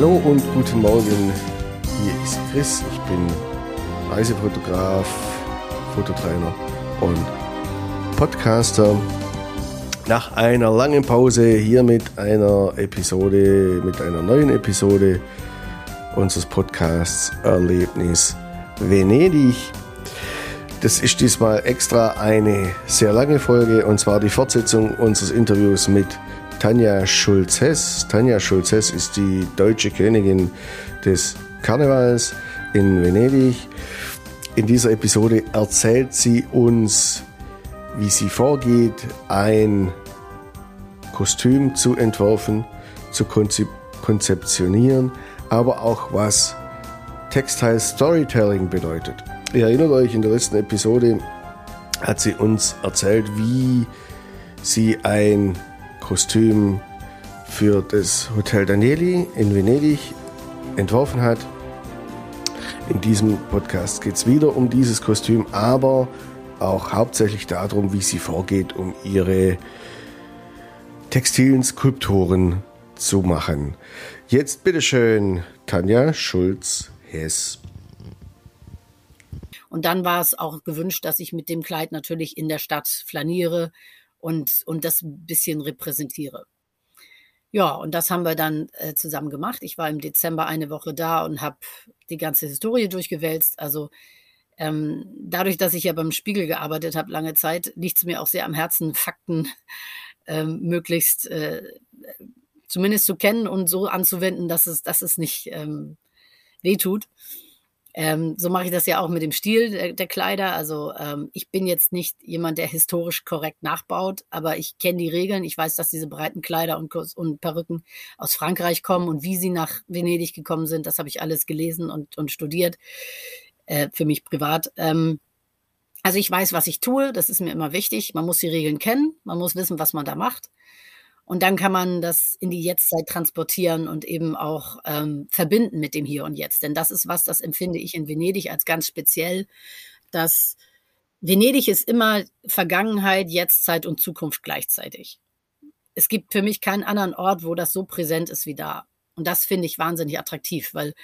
Hallo und guten Morgen. Hier ist Chris. Ich bin Reisefotograf, Fototrainer und Podcaster. Nach einer langen Pause hier mit einer Episode, mit einer neuen Episode unseres Podcasts Erlebnis Venedig. Das ist diesmal extra eine sehr lange Folge und zwar die Fortsetzung unseres Interviews mit Tanja Schulz-Hess. Tanja Schulz-Hess ist die deutsche Königin des Karnevals in Venedig. In dieser Episode erzählt sie uns, wie sie vorgeht, ein Kostüm zu entwerfen, zu konzeptionieren, aber auch was Textile Storytelling bedeutet. Ihr erinnert euch, in der letzten Episode hat sie uns erzählt, wie sie ein Kostüm für das Hotel Danieli in Venedig entworfen hat. In diesem Podcast geht es wieder um dieses Kostüm, aber auch hauptsächlich darum, wie sie vorgeht, um ihre textilen Skulpturen zu machen. Jetzt bitteschön, Tanja Schulz-Hess. Und dann war es auch gewünscht, dass ich mit dem Kleid natürlich in der Stadt flaniere und, und das ein bisschen repräsentiere. Ja, und das haben wir dann äh, zusammen gemacht. Ich war im Dezember eine Woche da und habe die ganze Historie durchgewälzt. Also ähm, dadurch, dass ich ja beim Spiegel gearbeitet habe lange Zeit, liegt es mir auch sehr am Herzen, Fakten ähm, möglichst äh, zumindest zu kennen und so anzuwenden, dass es, dass es nicht ähm, wehtut. Ähm, so mache ich das ja auch mit dem Stil der, der Kleider. Also ähm, ich bin jetzt nicht jemand, der historisch korrekt nachbaut, aber ich kenne die Regeln. Ich weiß, dass diese breiten Kleider und, und Perücken aus Frankreich kommen und wie sie nach Venedig gekommen sind. Das habe ich alles gelesen und, und studiert, äh, für mich privat. Ähm, also ich weiß, was ich tue. Das ist mir immer wichtig. Man muss die Regeln kennen. Man muss wissen, was man da macht. Und dann kann man das in die Jetztzeit transportieren und eben auch ähm, verbinden mit dem Hier und Jetzt. Denn das ist was, das empfinde ich in Venedig als ganz speziell, dass Venedig ist immer Vergangenheit, Jetztzeit und Zukunft gleichzeitig. Es gibt für mich keinen anderen Ort, wo das so präsent ist wie da. Und das finde ich wahnsinnig attraktiv, weil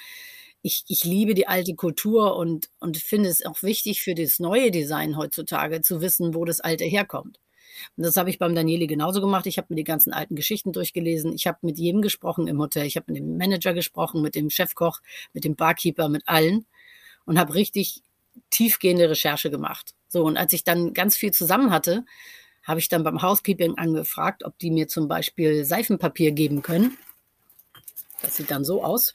ich, ich liebe die alte Kultur und, und finde es auch wichtig für das neue Design heutzutage zu wissen, wo das Alte herkommt. Und das habe ich beim Danieli genauso gemacht. Ich habe mir die ganzen alten Geschichten durchgelesen. Ich habe mit jedem gesprochen im Hotel. Ich habe mit dem Manager gesprochen, mit dem Chefkoch, mit dem Barkeeper, mit allen und habe richtig tiefgehende Recherche gemacht. So, und als ich dann ganz viel zusammen hatte, habe ich dann beim Housekeeping angefragt, ob die mir zum Beispiel Seifenpapier geben können. Das sieht dann so aus.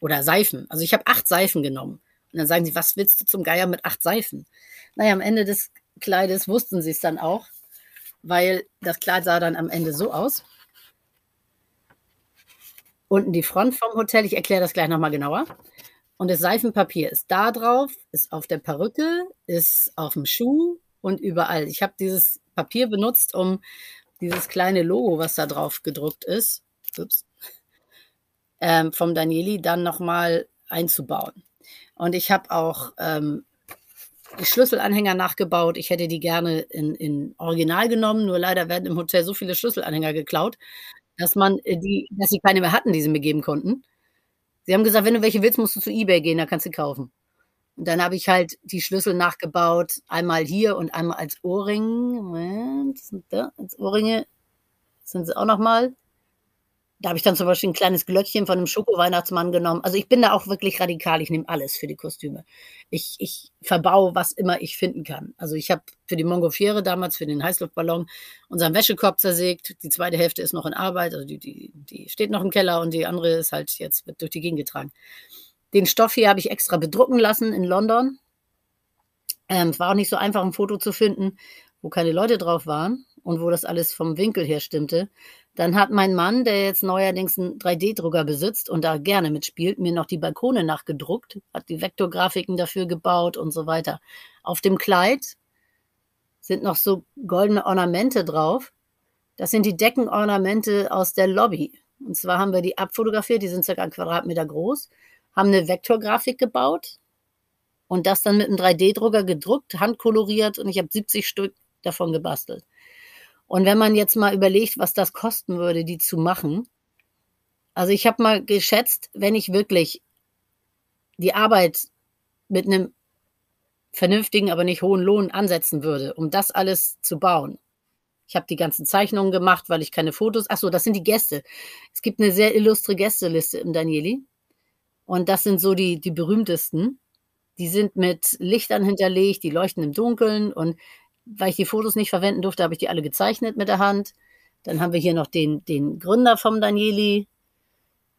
Oder Seifen. Also ich habe acht Seifen genommen. Und dann sagen sie, was willst du zum Geier mit acht Seifen? Naja, am Ende des Kleides wussten sie es dann auch weil das Kleid sah dann am Ende so aus. Unten die Front vom Hotel, ich erkläre das gleich nochmal genauer. Und das Seifenpapier ist da drauf, ist auf der Perücke, ist auf dem Schuh und überall. Ich habe dieses Papier benutzt, um dieses kleine Logo, was da drauf gedruckt ist, ups, ähm, vom Danieli, dann nochmal einzubauen. Und ich habe auch ähm, Schlüsselanhänger nachgebaut. Ich hätte die gerne in, in Original genommen, nur leider werden im Hotel so viele Schlüsselanhänger geklaut, dass man äh, die, dass sie keine mehr hatten, die sie mir geben konnten. Sie haben gesagt, wenn du welche willst, musst du zu eBay gehen, da kannst du kaufen. Und dann habe ich halt die Schlüssel nachgebaut, einmal hier und einmal als Ohrring. Moment, sind da als Ohrringe sind sie auch noch mal. Da habe ich dann zum Beispiel ein kleines Glöckchen von einem Schoko-Weihnachtsmann genommen. Also ich bin da auch wirklich radikal. Ich nehme alles für die Kostüme. Ich, ich verbaue, was immer ich finden kann. Also ich habe für die Montgolfiere damals, für den Heißluftballon, unseren Wäschekorb zersägt. Die zweite Hälfte ist noch in Arbeit. Also die, die, die steht noch im Keller und die andere ist halt jetzt wird durch die Gegend getragen. Den Stoff hier habe ich extra bedrucken lassen in London. Ähm, es war auch nicht so einfach, ein Foto zu finden, wo keine Leute drauf waren und wo das alles vom Winkel her stimmte. Dann hat mein Mann, der jetzt neuerdings einen 3D-Drucker besitzt und da gerne mitspielt, mir noch die Balkone nachgedruckt, hat die Vektorgrafiken dafür gebaut und so weiter. Auf dem Kleid sind noch so goldene Ornamente drauf. Das sind die Deckenornamente aus der Lobby. Und zwar haben wir die abfotografiert, die sind circa ein Quadratmeter groß, haben eine Vektorgrafik gebaut und das dann mit einem 3D-Drucker gedruckt, handkoloriert und ich habe 70 Stück davon gebastelt. Und wenn man jetzt mal überlegt, was das kosten würde, die zu machen, Also ich habe mal geschätzt, wenn ich wirklich die Arbeit mit einem vernünftigen, aber nicht hohen Lohn ansetzen würde, um das alles zu bauen. Ich habe die ganzen Zeichnungen gemacht, weil ich keine Fotos. Ach so, das sind die Gäste. Es gibt eine sehr illustre Gästeliste im Danieli. Und das sind so die, die berühmtesten. Die sind mit Lichtern hinterlegt, die leuchten im Dunkeln. Und weil ich die Fotos nicht verwenden durfte, habe ich die alle gezeichnet mit der Hand. Dann haben wir hier noch den, den Gründer vom Danieli.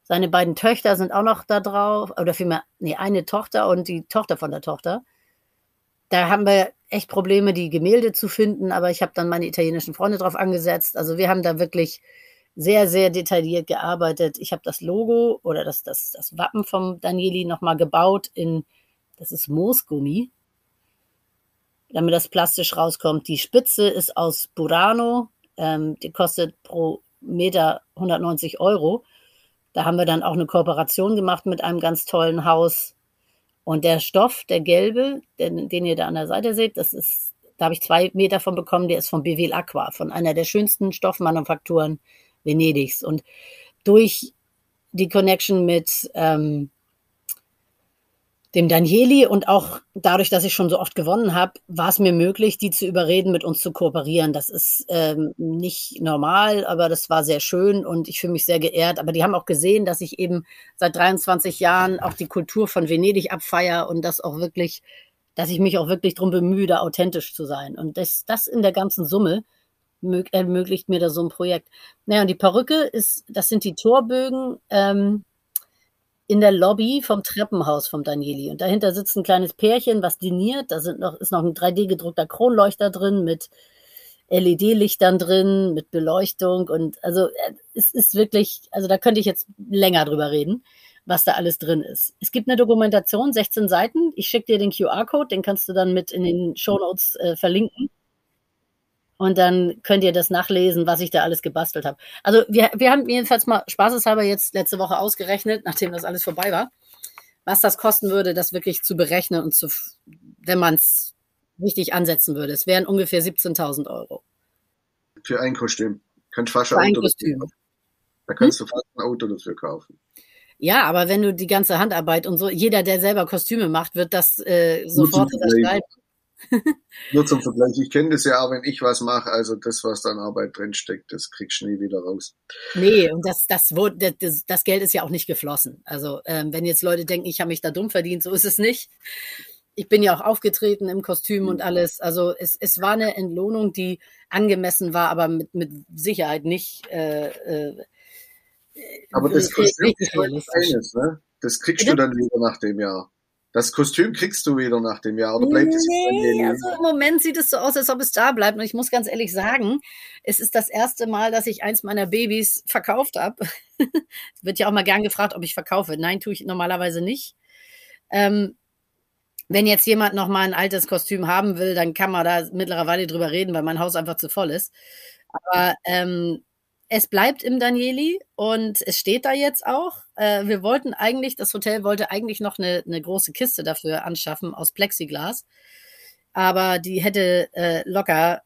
Seine beiden Töchter sind auch noch da drauf. Oder vielmehr, nee, eine Tochter und die Tochter von der Tochter. Da haben wir echt Probleme, die Gemälde zu finden, aber ich habe dann meine italienischen Freunde drauf angesetzt. Also wir haben da wirklich sehr, sehr detailliert gearbeitet. Ich habe das Logo oder das, das, das Wappen vom Danieli nochmal gebaut in, das ist Moosgummi, damit das plastisch rauskommt. Die Spitze ist aus Burano, ähm, die kostet pro Meter 190 Euro. Da haben wir dann auch eine Kooperation gemacht mit einem ganz tollen Haus, und der Stoff, der gelbe, den, den ihr da an der Seite seht, das ist, da habe ich zwei Meter von bekommen, der ist von Bevil Aqua, von einer der schönsten Stoffmanufakturen Venedigs. Und durch die Connection mit ähm, dem Danieli und auch dadurch, dass ich schon so oft gewonnen habe, war es mir möglich, die zu überreden, mit uns zu kooperieren. Das ist ähm, nicht normal, aber das war sehr schön und ich fühle mich sehr geehrt. Aber die haben auch gesehen, dass ich eben seit 23 Jahren auch die Kultur von Venedig abfeier und das auch wirklich, dass ich mich auch wirklich darum bemühe, da authentisch zu sein. Und das, das in der ganzen Summe ermöglicht mir da so ein Projekt. Naja, und die Perücke ist, das sind die Torbögen. Ähm, in der Lobby vom Treppenhaus vom Danieli. Und dahinter sitzt ein kleines Pärchen, was diniert. Da sind noch, ist noch ein 3D-gedruckter Kronleuchter drin mit LED-Lichtern drin, mit Beleuchtung. Und also äh, es ist wirklich, also da könnte ich jetzt länger drüber reden, was da alles drin ist. Es gibt eine Dokumentation, 16 Seiten. Ich schicke dir den QR-Code, den kannst du dann mit in den Show Notes äh, verlinken. Und dann könnt ihr das nachlesen, was ich da alles gebastelt habe. Also wir, wir haben jedenfalls mal spaßeshalber jetzt letzte Woche ausgerechnet, nachdem das alles vorbei war, was das kosten würde, das wirklich zu berechnen und zu, wenn man es richtig ansetzen würde. Es wären ungefähr 17.000 Euro. Für ein Kostüm. Kannst fast ein Auto Kostüm. Da kannst hm? du fast ein Auto dafür kaufen. Ja, aber wenn du die ganze Handarbeit und so, jeder, der selber Kostüme macht, wird das äh, sofort unterschreiben. Nur zum Vergleich, ich kenne das ja auch, wenn ich was mache, also das, was da an Arbeit drinsteckt, das kriegst du nie wieder raus. Nee, und das, das, wurde, das, das Geld ist ja auch nicht geflossen. Also ähm, wenn jetzt Leute denken, ich habe mich da dumm verdient, so ist es nicht. Ich bin ja auch aufgetreten im Kostüm und mhm. alles. Also es, es war eine Entlohnung, die angemessen war, aber mit, mit Sicherheit nicht. Äh, äh, aber das ist eines, ne? Das kriegst du dann wieder nach dem Jahr. Das Kostüm kriegst du wieder nach dem Jahr oder bleibt es nee, also im Moment sieht es so aus, als ob es da bleibt. Und ich muss ganz ehrlich sagen, es ist das erste Mal, dass ich eins meiner Babys verkauft habe. es wird ja auch mal gern gefragt, ob ich verkaufe. Nein, tue ich normalerweise nicht. Ähm, wenn jetzt jemand noch mal ein altes Kostüm haben will, dann kann man da mittlerweile drüber reden, weil mein Haus einfach zu voll ist. Aber ähm, es bleibt im Danieli und es steht da jetzt auch. Äh, wir wollten eigentlich, das Hotel wollte eigentlich noch eine, eine große Kiste dafür anschaffen aus Plexiglas, aber die hätte äh, locker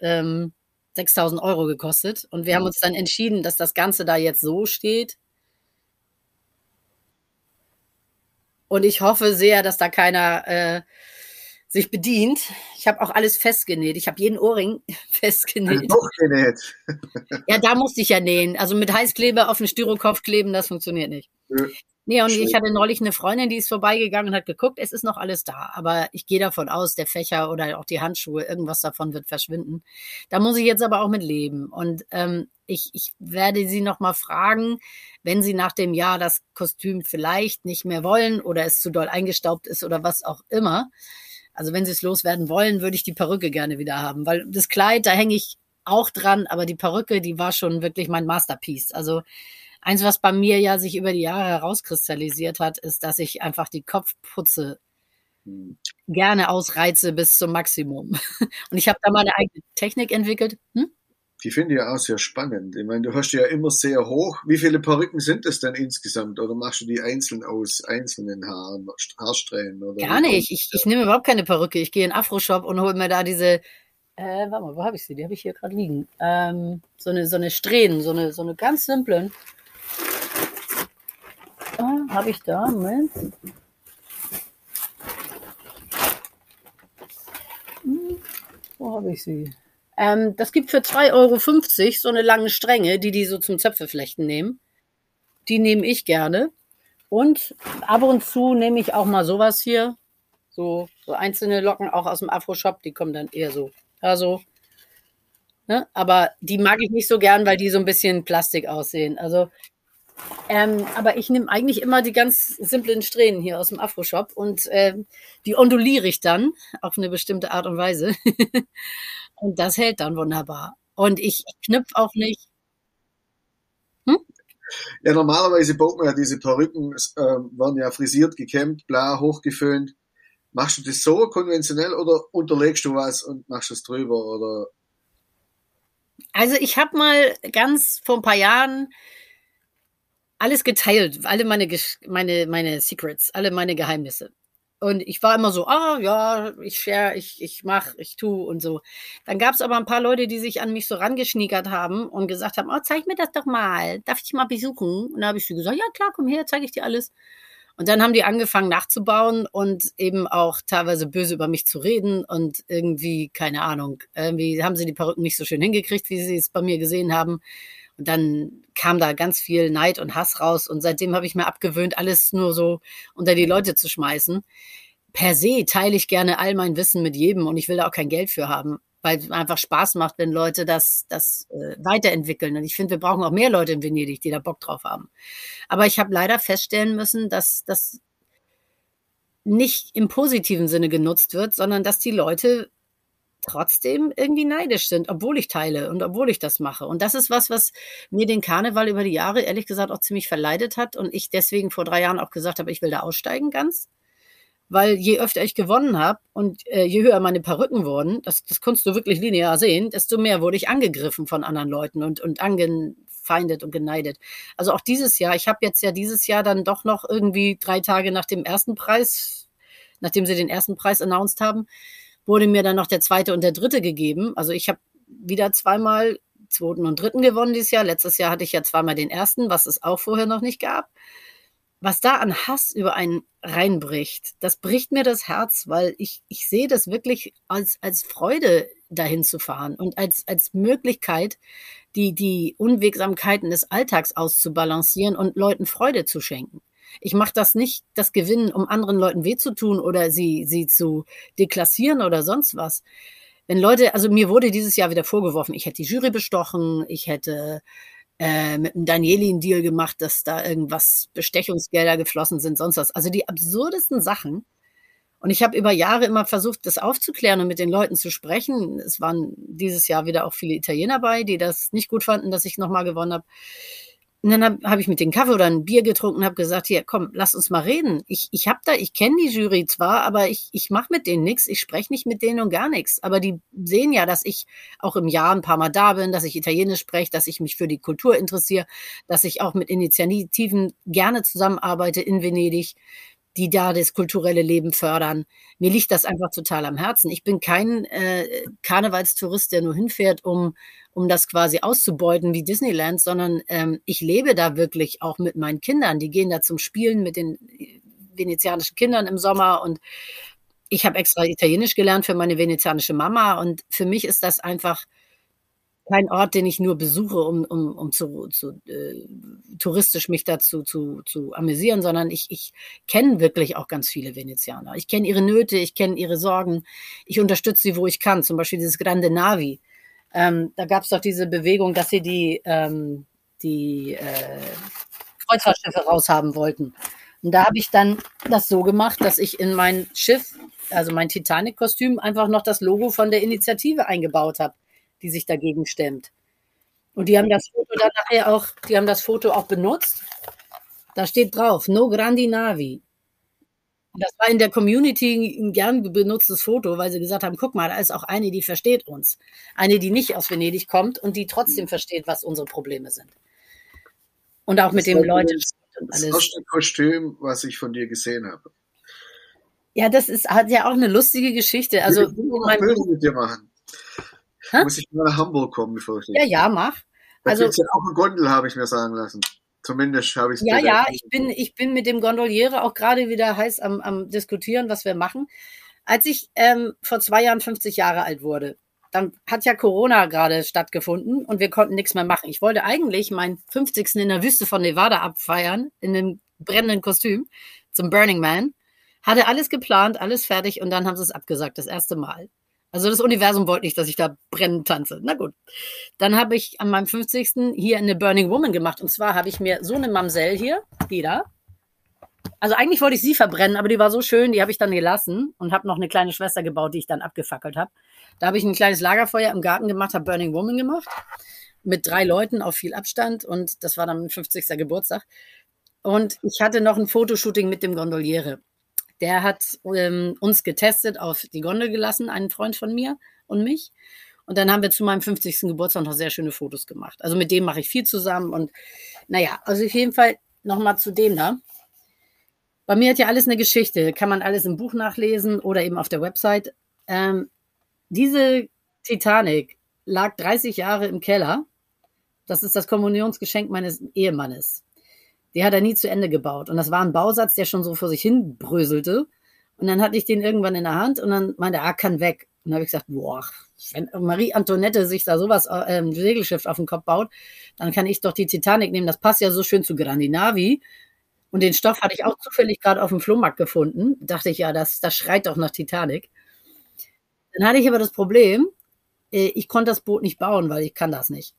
ähm, 6000 Euro gekostet. Und wir haben uns dann entschieden, dass das Ganze da jetzt so steht. Und ich hoffe sehr, dass da keiner äh, sich bedient. Ich habe auch alles festgenäht. Ich habe jeden Ohrring festgenäht. Doch genäht. ja, da musste ich ja nähen. Also mit Heißkleber auf den Styrokopf kleben, das funktioniert nicht. Ja. Nee, und Schön. ich hatte neulich eine Freundin, die ist vorbeigegangen und hat geguckt, es ist noch alles da. Aber ich gehe davon aus, der Fächer oder auch die Handschuhe, irgendwas davon wird verschwinden. Da muss ich jetzt aber auch mit leben. Und ähm, ich, ich werde sie nochmal fragen, wenn sie nach dem Jahr das Kostüm vielleicht nicht mehr wollen oder es zu doll eingestaubt ist oder was auch immer also wenn sie es loswerden wollen, würde ich die Perücke gerne wieder haben, weil das Kleid, da hänge ich auch dran, aber die Perücke, die war schon wirklich mein Masterpiece. Also eins, was bei mir ja sich über die Jahre herauskristallisiert hat, ist, dass ich einfach die Kopfputze hm. gerne ausreize bis zum Maximum. Und ich habe da meine eigene Technik entwickelt. Hm? Die finde ich ja auch sehr spannend. Ich meine, du hast ja immer sehr hoch. Wie viele Perücken sind es denn insgesamt? Oder machst du die einzeln aus einzelnen Haaren, Haarsträhnen? Oder Gar nicht. Ich, ich nehme überhaupt keine Perücke. Ich gehe in Afro-Shop und hole mir da diese, äh, warte mal, wo habe ich sie? Die habe ich hier gerade liegen. Ähm, so eine, so eine Strähnen, so eine, so eine ganz simplen. habe ich da, Moment. Hm, wo habe ich sie? Ähm, das gibt für 2,50 Euro so eine lange Stränge, die die so zum Zöpfeflechten nehmen. Die nehme ich gerne. Und ab und zu nehme ich auch mal sowas hier. So, so einzelne Locken auch aus dem Afro-Shop, die kommen dann eher so. Also, ne? Aber die mag ich nicht so gern, weil die so ein bisschen Plastik aussehen. Also, ähm, aber ich nehme eigentlich immer die ganz simplen Strähnen hier aus dem Afro-Shop und ähm, die onduliere ich dann auf eine bestimmte Art und Weise. und das hält dann wunderbar. Und ich knüpfe auch nicht. Hm? Ja, normalerweise baut man ja diese Perücken, äh, werden ja frisiert, gekämmt, bla, hochgeföhnt. Machst du das so konventionell oder unterlegst du was und machst es drüber oder? Also ich habe mal ganz vor ein paar Jahren alles geteilt, alle meine, meine, meine Secrets, alle meine Geheimnisse. Und ich war immer so, ah ja, ich share, ich, ich mach, ich tu und so. Dann gab es aber ein paar Leute, die sich an mich so rangeschniegert haben und gesagt haben, oh, zeig mir das doch mal, darf ich mal besuchen? Und dann habe ich so gesagt, ja klar, komm her, zeige ich dir alles. Und dann haben die angefangen nachzubauen und eben auch teilweise böse über mich zu reden und irgendwie, keine Ahnung, irgendwie haben sie die Perücken nicht so schön hingekriegt, wie sie es bei mir gesehen haben. Dann kam da ganz viel Neid und Hass raus. Und seitdem habe ich mir abgewöhnt, alles nur so unter die Leute zu schmeißen. Per se teile ich gerne all mein Wissen mit jedem und ich will da auch kein Geld für haben, weil es einfach Spaß macht, wenn Leute das, das äh, weiterentwickeln. Und ich finde, wir brauchen auch mehr Leute in Venedig, die da Bock drauf haben. Aber ich habe leider feststellen müssen, dass das nicht im positiven Sinne genutzt wird, sondern dass die Leute trotzdem irgendwie neidisch sind, obwohl ich teile und obwohl ich das mache. Und das ist was, was mir den Karneval über die Jahre ehrlich gesagt auch ziemlich verleidet hat und ich deswegen vor drei Jahren auch gesagt habe, ich will da aussteigen ganz. Weil je öfter ich gewonnen habe und äh, je höher meine Perücken wurden, das, das konntest du wirklich linear sehen, desto mehr wurde ich angegriffen von anderen Leuten und, und angefeindet und geneidet. Also auch dieses Jahr, ich habe jetzt ja dieses Jahr dann doch noch irgendwie drei Tage nach dem ersten Preis, nachdem sie den ersten Preis announced haben, wurde mir dann noch der zweite und der dritte gegeben. Also ich habe wieder zweimal zweiten und dritten gewonnen dieses Jahr. Letztes Jahr hatte ich ja zweimal den ersten, was es auch vorher noch nicht gab. Was da an Hass über einen reinbricht, das bricht mir das Herz, weil ich, ich sehe das wirklich als, als Freude, dahin zu fahren und als, als Möglichkeit, die, die Unwegsamkeiten des Alltags auszubalancieren und Leuten Freude zu schenken. Ich mache das nicht, das Gewinnen, um anderen Leuten weh zu tun oder sie, sie zu deklassieren oder sonst was. Wenn Leute, also mir wurde dieses Jahr wieder vorgeworfen, ich hätte die Jury bestochen, ich hätte äh, mit dem Danieli einen Deal gemacht, dass da irgendwas Bestechungsgelder geflossen sind, sonst was. Also die absurdesten Sachen. Und ich habe über Jahre immer versucht, das aufzuklären und mit den Leuten zu sprechen. Es waren dieses Jahr wieder auch viele Italiener bei, die das nicht gut fanden, dass ich nochmal gewonnen habe. Und dann habe hab ich mit dem Kaffee oder ein Bier getrunken habe gesagt, hier, komm, lass uns mal reden. Ich, ich habe da, ich kenne die Jury zwar, aber ich, ich mache mit denen nichts, ich spreche nicht mit denen und gar nichts. Aber die sehen ja, dass ich auch im Jahr ein paar Mal da bin, dass ich Italienisch spreche, dass ich mich für die Kultur interessiere, dass ich auch mit Initiativen gerne zusammenarbeite in Venedig die da das kulturelle Leben fördern. Mir liegt das einfach total am Herzen. Ich bin kein äh, Karnevalstourist, der nur hinfährt, um, um das quasi auszubeuten wie Disneyland, sondern ähm, ich lebe da wirklich auch mit meinen Kindern. Die gehen da zum Spielen mit den venezianischen Kindern im Sommer und ich habe extra Italienisch gelernt für meine venezianische Mama und für mich ist das einfach kein Ort, den ich nur besuche, um, um, um zu, zu äh, touristisch mich dazu zu, zu amüsieren, sondern ich, ich kenne wirklich auch ganz viele Venezianer. Ich kenne ihre Nöte, ich kenne ihre Sorgen, ich unterstütze sie, wo ich kann. Zum Beispiel dieses Grande Navi. Ähm, da gab es doch diese Bewegung, dass sie die, ähm, die äh, Kreuzfahrtschiffe raushaben wollten. Und da habe ich dann das so gemacht, dass ich in mein Schiff, also mein Titanic-Kostüm, einfach noch das Logo von der Initiative eingebaut habe die sich dagegen stemmt. Und die haben das Foto dann nachher auch, die haben das Foto auch benutzt. Da steht drauf, No Grandi Navi. Und das war in der Community ein gern benutztes Foto, weil sie gesagt haben, guck mal, da ist auch eine, die versteht uns. Eine, die nicht aus Venedig kommt und die trotzdem versteht, was unsere Probleme sind. Und auch das mit dem Leute. Das erste Kostüm, was ich von dir gesehen habe. Ja, das ist, hat ja auch eine lustige Geschichte. Also, ich will mein, Bilder mit dir machen. Hä? Muss ich mal nach Hamburg kommen, befürchte ich. Ja, ja, mach. Da also, ja auch eine Gondel, habe ich mir sagen lassen. Zumindest habe ich es Ja, ja, ich bin, ich bin mit dem Gondoliere auch gerade wieder heiß am, am diskutieren, was wir machen. Als ich ähm, vor zwei Jahren 50 Jahre alt wurde, dann hat ja Corona gerade stattgefunden und wir konnten nichts mehr machen. Ich wollte eigentlich meinen 50. in der Wüste von Nevada abfeiern, in einem brennenden Kostüm zum Burning Man. Hatte alles geplant, alles fertig und dann haben sie es abgesagt, das erste Mal. Also das Universum wollte nicht, dass ich da brennend tanze. Na gut. Dann habe ich an meinem 50. hier eine Burning Woman gemacht. Und zwar habe ich mir so eine Mamsell hier, die da. Also eigentlich wollte ich sie verbrennen, aber die war so schön, die habe ich dann gelassen und habe noch eine kleine Schwester gebaut, die ich dann abgefackelt habe. Da habe ich ein kleines Lagerfeuer im Garten gemacht, habe Burning Woman gemacht. Mit drei Leuten auf viel Abstand. Und das war dann mein 50. Geburtstag. Und ich hatte noch ein Fotoshooting mit dem Gondoliere. Der hat ähm, uns getestet, auf die Gondel gelassen, einen Freund von mir und mich. Und dann haben wir zu meinem 50. Geburtstag noch sehr schöne Fotos gemacht. Also mit dem mache ich viel zusammen. Und naja, also auf jeden Fall nochmal zu dem da. Bei mir hat ja alles eine Geschichte. Kann man alles im Buch nachlesen oder eben auf der Website. Ähm, diese Titanic lag 30 Jahre im Keller. Das ist das Kommunionsgeschenk meines Ehemannes. Die hat er nie zu Ende gebaut. Und das war ein Bausatz, der schon so vor sich hin bröselte. Und dann hatte ich den irgendwann in der Hand und dann meinte er, ah, kann weg. Und dann habe ich gesagt, boah, wenn Marie Antoinette sich da sowas, äh, ein Segelschiff auf den Kopf baut, dann kann ich doch die Titanic nehmen. Das passt ja so schön zu Grandinavi. Und den Stoff hatte ich auch zufällig gerade auf dem Flohmarkt gefunden. Dachte ich, ja, das, das schreit doch nach Titanic. Dann hatte ich aber das Problem, äh, ich konnte das Boot nicht bauen, weil ich kann das nicht.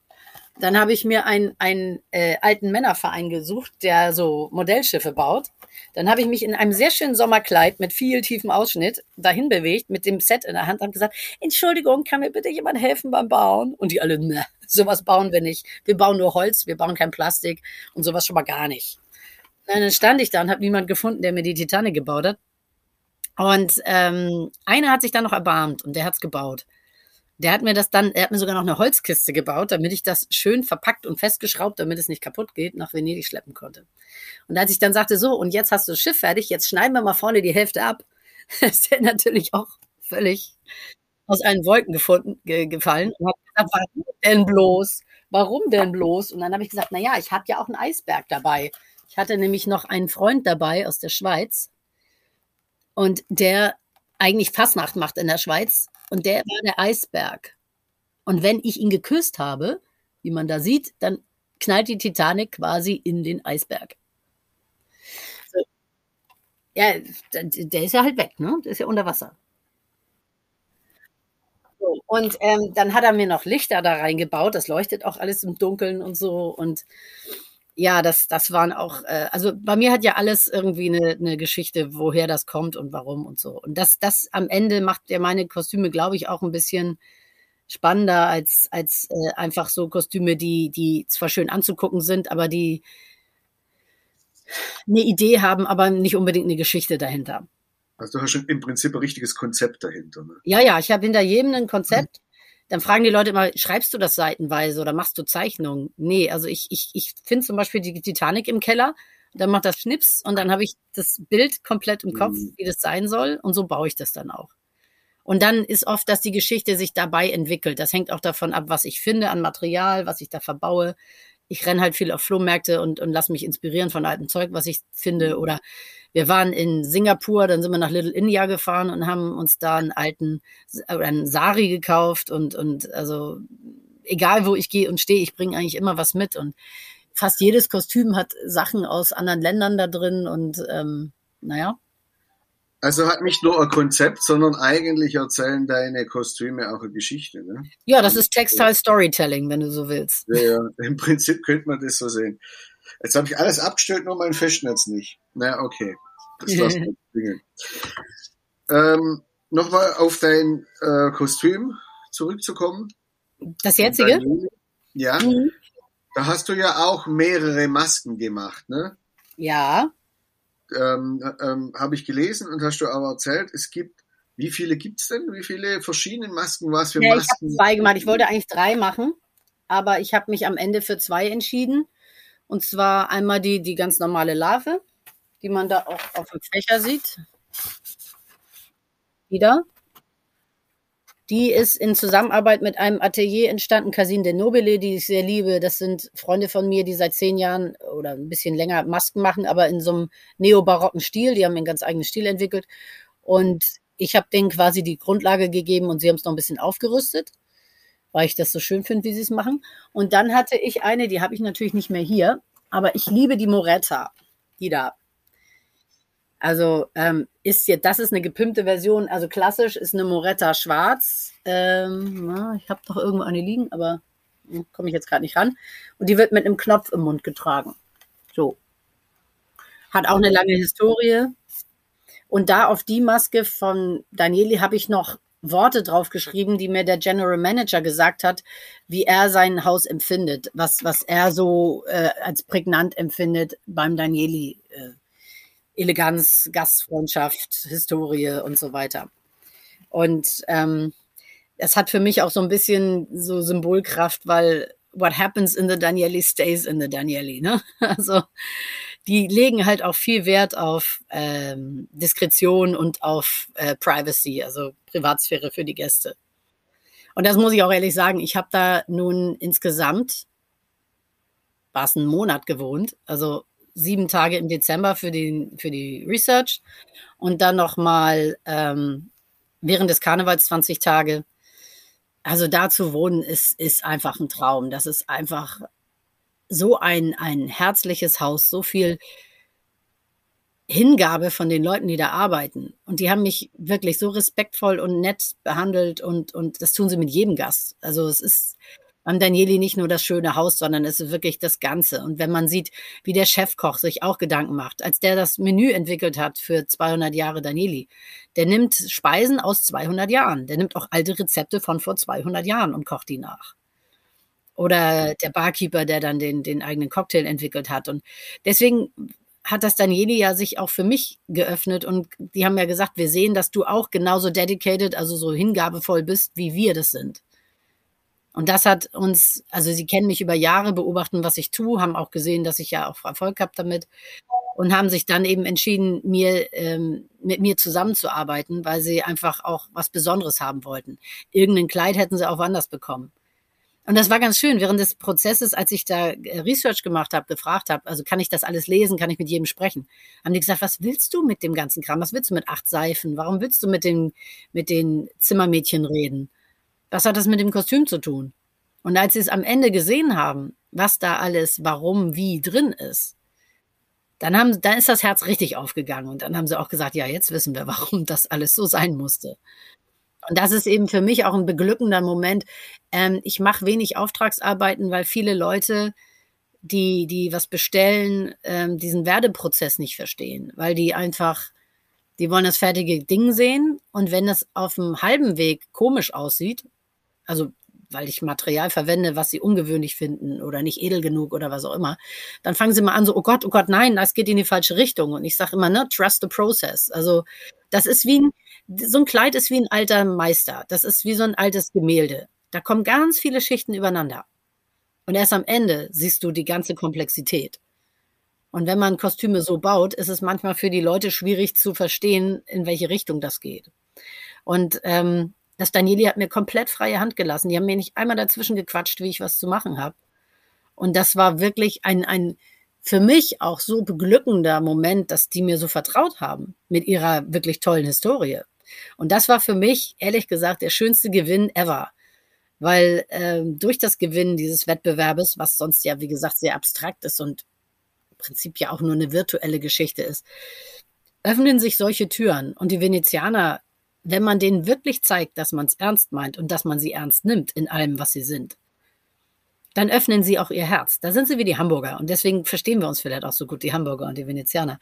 Dann habe ich mir einen, einen äh, alten Männerverein gesucht, der so Modellschiffe baut. Dann habe ich mich in einem sehr schönen Sommerkleid mit viel tiefem Ausschnitt dahin bewegt, mit dem Set in der Hand und gesagt, Entschuldigung, kann mir bitte jemand helfen beim Bauen? Und die alle, ne, sowas bauen wir nicht. Wir bauen nur Holz, wir bauen kein Plastik und sowas schon mal gar nicht. Und dann stand ich da und habe niemanden gefunden, der mir die Titanic gebaut hat. Und ähm, einer hat sich dann noch erbarmt und der hat es gebaut. Der hat mir das dann, er hat mir sogar noch eine Holzkiste gebaut, damit ich das schön verpackt und festgeschraubt, damit es nicht kaputt geht, nach Venedig schleppen konnte. Und als ich dann sagte, so, und jetzt hast du das Schiff fertig, jetzt schneiden wir mal vorne die Hälfte ab, ist der natürlich auch völlig aus allen Wolken gefunden, ge gefallen und hat gesagt, warum denn bloß? Warum denn bloß? Und dann habe ich gesagt, na ja, ich hatte ja auch einen Eisberg dabei. Ich hatte nämlich noch einen Freund dabei aus der Schweiz und der eigentlich Fasnacht macht in der Schweiz und der war der Eisberg. Und wenn ich ihn geküsst habe, wie man da sieht, dann knallt die Titanic quasi in den Eisberg. Ja, der ist ja halt weg, ne? Der ist ja unter Wasser. Und ähm, dann hat er mir noch Lichter da reingebaut. Das leuchtet auch alles im Dunkeln und so. Und ja, das, das waren auch, äh, also bei mir hat ja alles irgendwie eine, eine Geschichte, woher das kommt und warum und so. Und das, das am Ende macht ja meine Kostüme, glaube ich, auch ein bisschen spannender als, als äh, einfach so Kostüme, die, die zwar schön anzugucken sind, aber die eine Idee haben, aber nicht unbedingt eine Geschichte dahinter. Also du hast schon im Prinzip ein richtiges Konzept dahinter. Ne? Ja, ja, ich habe hinter jedem ein Konzept. Mhm dann fragen die Leute immer, schreibst du das seitenweise oder machst du Zeichnungen? Nee, also ich, ich, ich finde zum Beispiel die Titanic im Keller, dann macht das Schnips und dann habe ich das Bild komplett im Kopf, mhm. wie das sein soll und so baue ich das dann auch. Und dann ist oft, dass die Geschichte sich dabei entwickelt. Das hängt auch davon ab, was ich finde an Material, was ich da verbaue. Ich renne halt viel auf Flohmärkte und, und lasse mich inspirieren von altem Zeug, was ich finde. Mhm. Oder wir waren in Singapur, dann sind wir nach Little India gefahren und haben uns da einen alten, oder einen Sari gekauft und, und also egal wo ich gehe und stehe, ich bringe eigentlich immer was mit und fast jedes Kostüm hat Sachen aus anderen Ländern da drin und ähm, naja. Also hat nicht nur ein Konzept, sondern eigentlich erzählen deine Kostüme auch eine Geschichte. Ne? Ja, das ist Textile Storytelling, wenn du so willst. Ja, ja. im Prinzip könnte man das so sehen. Jetzt habe ich alles abgestellt, nur mein Festnetz nicht. Na, okay. Das klingeln. Ähm, Nochmal auf dein äh, Kostüm zurückzukommen. Das jetzige? Ja. Mhm. Da hast du ja auch mehrere Masken gemacht, ne? Ja. Ähm, ähm, Habe ich gelesen und hast du aber erzählt, es gibt, wie viele gibt's denn? Wie viele verschiedene Masken? Was für ja, Masken? Ich habe zwei gemacht. Ich wollte eigentlich drei machen, aber ich habe mich am Ende für zwei entschieden. Und zwar einmal die, die ganz normale Larve, die man da auch auf dem Fächer sieht. Wieder. Die ist in Zusammenarbeit mit einem Atelier entstanden, Casine de Nobile, die ich sehr liebe. Das sind Freunde von mir, die seit zehn Jahren oder ein bisschen länger Masken machen, aber in so einem neobarocken Stil. Die haben einen ganz eigenen Stil entwickelt. Und ich habe denen quasi die Grundlage gegeben und sie haben es noch ein bisschen aufgerüstet, weil ich das so schön finde, wie sie es machen. Und dann hatte ich eine, die habe ich natürlich nicht mehr hier, aber ich liebe die Moretta, die da. Also ähm, ist jetzt, das ist eine gepimpte Version. Also klassisch ist eine Moretta schwarz. Ähm, na, ich habe doch irgendwo eine liegen, aber hm, komme ich jetzt gerade nicht ran. Und die wird mit einem Knopf im Mund getragen. So. Hat auch eine lange Historie. Und da auf die Maske von Danieli habe ich noch Worte drauf geschrieben, die mir der General Manager gesagt hat, wie er sein Haus empfindet, was, was er so äh, als prägnant empfindet beim Danieli. Äh, Eleganz, Gastfreundschaft, Historie und so weiter. Und ähm, es hat für mich auch so ein bisschen so Symbolkraft, weil what happens in the Danieli stays in the Danieli. Ne? Also die legen halt auch viel Wert auf ähm, Diskretion und auf äh, Privacy, also Privatsphäre für die Gäste. Und das muss ich auch ehrlich sagen, ich habe da nun insgesamt, war es einen Monat gewohnt, also sieben Tage im Dezember für, den, für die Research und dann nochmal ähm, während des Karnevals 20 Tage. Also da zu wohnen ist, ist einfach ein Traum. Das ist einfach so ein, ein herzliches Haus, so viel Hingabe von den Leuten, die da arbeiten. Und die haben mich wirklich so respektvoll und nett behandelt und, und das tun sie mit jedem Gast. Also es ist beim Danieli nicht nur das schöne Haus, sondern es ist wirklich das Ganze. Und wenn man sieht, wie der Chefkoch sich auch Gedanken macht, als der das Menü entwickelt hat für 200 Jahre Danieli, der nimmt Speisen aus 200 Jahren. Der nimmt auch alte Rezepte von vor 200 Jahren und kocht die nach. Oder der Barkeeper, der dann den, den eigenen Cocktail entwickelt hat. Und deswegen hat das Danieli ja sich auch für mich geöffnet und die haben ja gesagt, wir sehen, dass du auch genauso dedicated, also so hingabevoll bist, wie wir das sind. Und das hat uns, also sie kennen mich über Jahre, beobachten, was ich tue, haben auch gesehen, dass ich ja auch Erfolg habe damit und haben sich dann eben entschieden, mir ähm, mit mir zusammenzuarbeiten, weil sie einfach auch was Besonderes haben wollten. Irgendein Kleid hätten sie auch woanders bekommen. Und das war ganz schön. Während des Prozesses, als ich da äh, Research gemacht habe, gefragt habe, also kann ich das alles lesen, kann ich mit jedem sprechen, haben die gesagt, was willst du mit dem ganzen Kram? Was willst du mit acht Seifen? Warum willst du mit den, mit den Zimmermädchen reden? Was hat das mit dem Kostüm zu tun? Und als sie es am Ende gesehen haben, was da alles, warum, wie drin ist, dann haben, dann ist das Herz richtig aufgegangen und dann haben sie auch gesagt, ja, jetzt wissen wir, warum das alles so sein musste. Und das ist eben für mich auch ein beglückender Moment. Ähm, ich mache wenig Auftragsarbeiten, weil viele Leute, die, die was bestellen, ähm, diesen Werdeprozess nicht verstehen, weil die einfach, die wollen das fertige Ding sehen und wenn das auf dem halben Weg komisch aussieht, also weil ich Material verwende, was sie ungewöhnlich finden oder nicht edel genug oder was auch immer, dann fangen sie mal an so, oh Gott, oh Gott, nein, das geht in die falsche Richtung. Und ich sage immer, ne, trust the process. Also das ist wie ein, so ein Kleid ist wie ein alter Meister. Das ist wie so ein altes Gemälde. Da kommen ganz viele Schichten übereinander. Und erst am Ende siehst du die ganze Komplexität. Und wenn man Kostüme so baut, ist es manchmal für die Leute schwierig zu verstehen, in welche Richtung das geht. Und ähm, das Danieli hat mir komplett freie Hand gelassen. Die haben mir nicht einmal dazwischen gequatscht, wie ich was zu machen habe. Und das war wirklich ein, ein für mich auch so beglückender Moment, dass die mir so vertraut haben mit ihrer wirklich tollen Historie. Und das war für mich, ehrlich gesagt, der schönste Gewinn ever. Weil ähm, durch das Gewinnen dieses Wettbewerbes, was sonst ja, wie gesagt, sehr abstrakt ist und im Prinzip ja auch nur eine virtuelle Geschichte ist, öffnen sich solche Türen. Und die Venezianer wenn man denen wirklich zeigt, dass man es ernst meint und dass man sie ernst nimmt in allem, was sie sind, dann öffnen sie auch ihr Herz. Da sind sie wie die Hamburger und deswegen verstehen wir uns vielleicht auch so gut, die Hamburger und die Venezianer.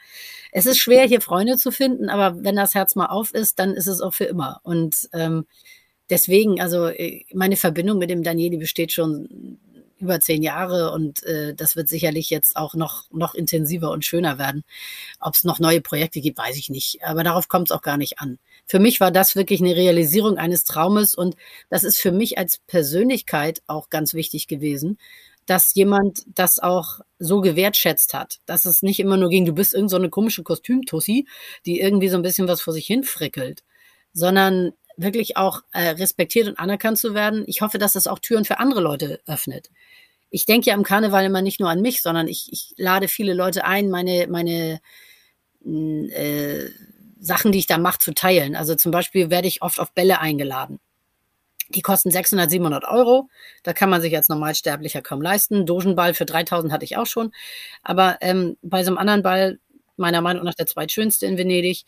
Es ist schwer, hier Freunde zu finden, aber wenn das Herz mal auf ist, dann ist es auch für immer. Und ähm, deswegen, also äh, meine Verbindung mit dem Danieli besteht schon über zehn Jahre und äh, das wird sicherlich jetzt auch noch, noch intensiver und schöner werden. Ob es noch neue Projekte gibt, weiß ich nicht. Aber darauf kommt es auch gar nicht an. Für mich war das wirklich eine Realisierung eines Traumes und das ist für mich als Persönlichkeit auch ganz wichtig gewesen, dass jemand das auch so gewertschätzt hat, dass es nicht immer nur ging, du bist irgend so eine komische Kostümtussi, die irgendwie so ein bisschen was vor sich hin frickelt, sondern wirklich auch äh, respektiert und anerkannt zu werden. Ich hoffe, dass das auch Türen für andere Leute öffnet. Ich denke ja am Karneval immer nicht nur an mich, sondern ich, ich lade viele Leute ein, meine, meine hm, äh, Sachen, die ich da mache, zu teilen. Also zum Beispiel werde ich oft auf Bälle eingeladen. Die kosten 600, 700 Euro. Da kann man sich als Normalsterblicher kaum leisten. Dogenball für 3000 hatte ich auch schon. Aber ähm, bei so einem anderen Ball, meiner Meinung nach der zweitschönste in Venedig,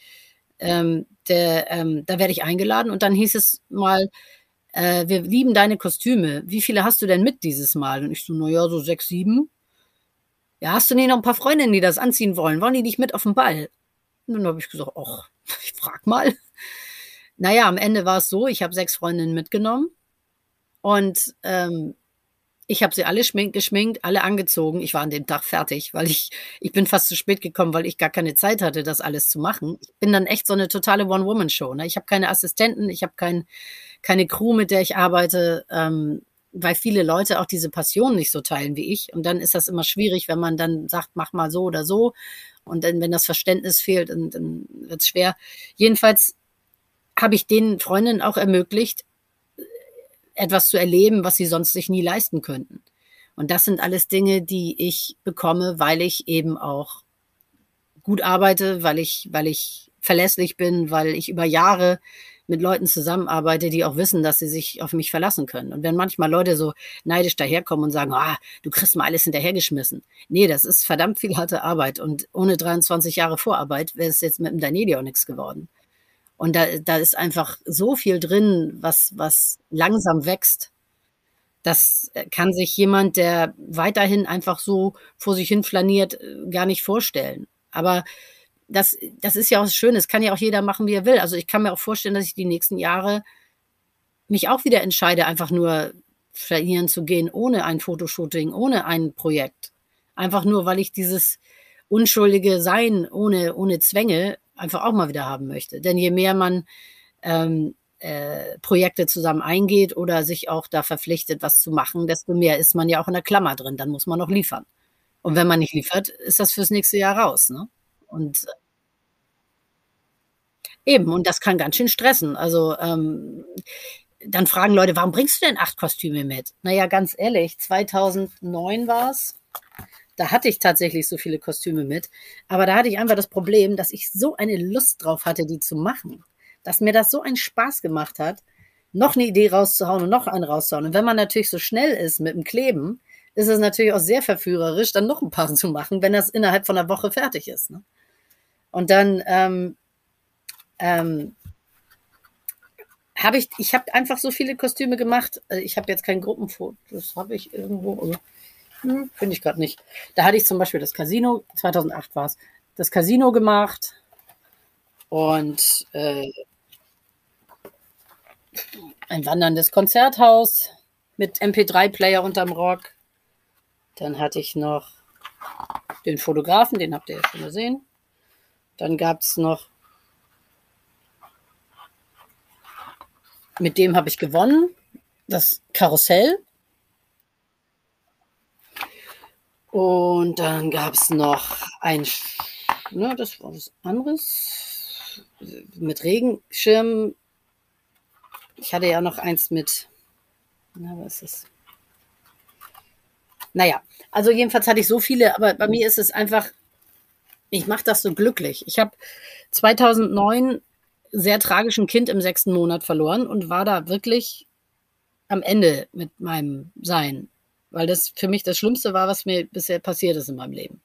ähm, der, ähm, da werde ich eingeladen und dann hieß es mal, äh, wir lieben deine Kostüme. Wie viele hast du denn mit dieses Mal? Und ich so, naja, so sechs, sieben. Ja, hast du nicht noch ein paar Freundinnen, die das anziehen wollen? Wollen die dich mit auf den Ball? Und dann habe ich gesagt, ach, ich frag mal. Naja, am Ende war es so, ich habe sechs Freundinnen mitgenommen und ähm, ich habe sie alle schmink, geschminkt, alle angezogen. Ich war an dem Tag fertig, weil ich, ich bin fast zu spät gekommen, weil ich gar keine Zeit hatte, das alles zu machen. Ich bin dann echt so eine totale One-Woman-Show. Ne? Ich habe keine Assistenten, ich habe kein, keine Crew, mit der ich arbeite, ähm, weil viele Leute auch diese Passion nicht so teilen wie ich. Und dann ist das immer schwierig, wenn man dann sagt, mach mal so oder so. Und dann, wenn das Verständnis fehlt, dann, dann wird es schwer. Jedenfalls habe ich den Freundinnen auch ermöglicht, etwas zu erleben, was sie sonst sich nie leisten könnten. Und das sind alles Dinge, die ich bekomme, weil ich eben auch gut arbeite, weil ich, weil ich verlässlich bin, weil ich über Jahre mit Leuten zusammenarbeite, die auch wissen, dass sie sich auf mich verlassen können. Und wenn manchmal Leute so neidisch daherkommen und sagen, ah, du kriegst mal alles hinterhergeschmissen. Nee, das ist verdammt viel harte Arbeit. Und ohne 23 Jahre Vorarbeit wäre es jetzt mit dem Danieli auch nichts geworden. Und da, da ist einfach so viel drin, was, was langsam wächst. Das kann sich jemand, der weiterhin einfach so vor sich hin flaniert, gar nicht vorstellen. Aber das, das ist ja auch schön. Es kann ja auch jeder machen, wie er will. Also ich kann mir auch vorstellen, dass ich die nächsten Jahre mich auch wieder entscheide, einfach nur verlieren zu gehen, ohne ein Fotoshooting, ohne ein Projekt. Einfach nur, weil ich dieses unschuldige Sein ohne, ohne Zwänge einfach auch mal wieder haben möchte. Denn je mehr man ähm, äh, Projekte zusammen eingeht oder sich auch da verpflichtet, was zu machen, desto mehr ist man ja auch in der Klammer drin. Dann muss man noch liefern. Und wenn man nicht liefert, ist das fürs nächste Jahr raus. Ne? Und eben, und das kann ganz schön stressen. Also ähm, dann fragen Leute, warum bringst du denn acht Kostüme mit? Naja, ganz ehrlich, 2009 war es. Da hatte ich tatsächlich so viele Kostüme mit. Aber da hatte ich einfach das Problem, dass ich so eine Lust drauf hatte, die zu machen. Dass mir das so einen Spaß gemacht hat, noch eine Idee rauszuhauen und noch einen rauszuhauen. Und wenn man natürlich so schnell ist mit dem Kleben, ist es natürlich auch sehr verführerisch, dann noch ein paar zu machen, wenn das innerhalb von einer Woche fertig ist. Ne? Und dann ähm, ähm, habe ich, ich habe einfach so viele Kostüme gemacht. Äh, ich habe jetzt kein Gruppenfoto, das habe ich irgendwo. Hm, Finde ich gerade nicht. Da hatte ich zum Beispiel das Casino, 2008 war es, das Casino gemacht und äh, ein wanderndes Konzerthaus mit MP3-Player unterm Rock. Dann hatte ich noch den Fotografen, den habt ihr ja schon gesehen. Dann gab es noch, mit dem habe ich gewonnen, das Karussell. Und dann gab es noch ein, ne, das war was anderes, mit Regenschirm. Ich hatte ja noch eins mit, na, was ist das? Naja, also jedenfalls hatte ich so viele, aber bei mir ist es einfach, ich mache das so glücklich. Ich habe 2009 sehr tragischen Kind im sechsten Monat verloren und war da wirklich am Ende mit meinem Sein weil das für mich das Schlimmste war, was mir bisher passiert ist in meinem Leben.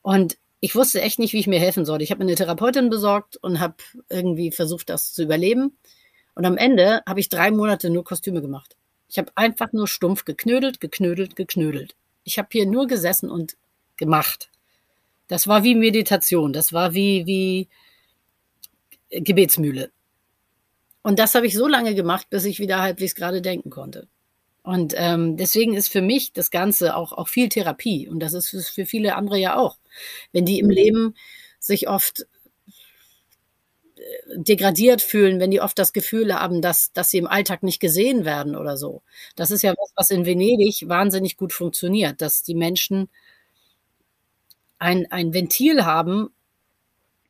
Und ich wusste echt nicht, wie ich mir helfen sollte. Ich habe mir eine Therapeutin besorgt und habe irgendwie versucht, das zu überleben. Und am Ende habe ich drei Monate nur Kostüme gemacht. Ich habe einfach nur stumpf geknödelt, geknödelt, geknödelt. Ich habe hier nur gesessen und gemacht. Das war wie Meditation, das war wie, wie Gebetsmühle. Und das habe ich so lange gemacht, bis ich wieder halbwegs gerade denken konnte. Und ähm, deswegen ist für mich das Ganze auch, auch viel Therapie. Und das ist für viele andere ja auch. Wenn die im mhm. Leben sich oft äh, degradiert fühlen, wenn die oft das Gefühl haben, dass, dass sie im Alltag nicht gesehen werden oder so. Das ist ja was, was in Venedig wahnsinnig gut funktioniert, dass die Menschen ein, ein Ventil haben,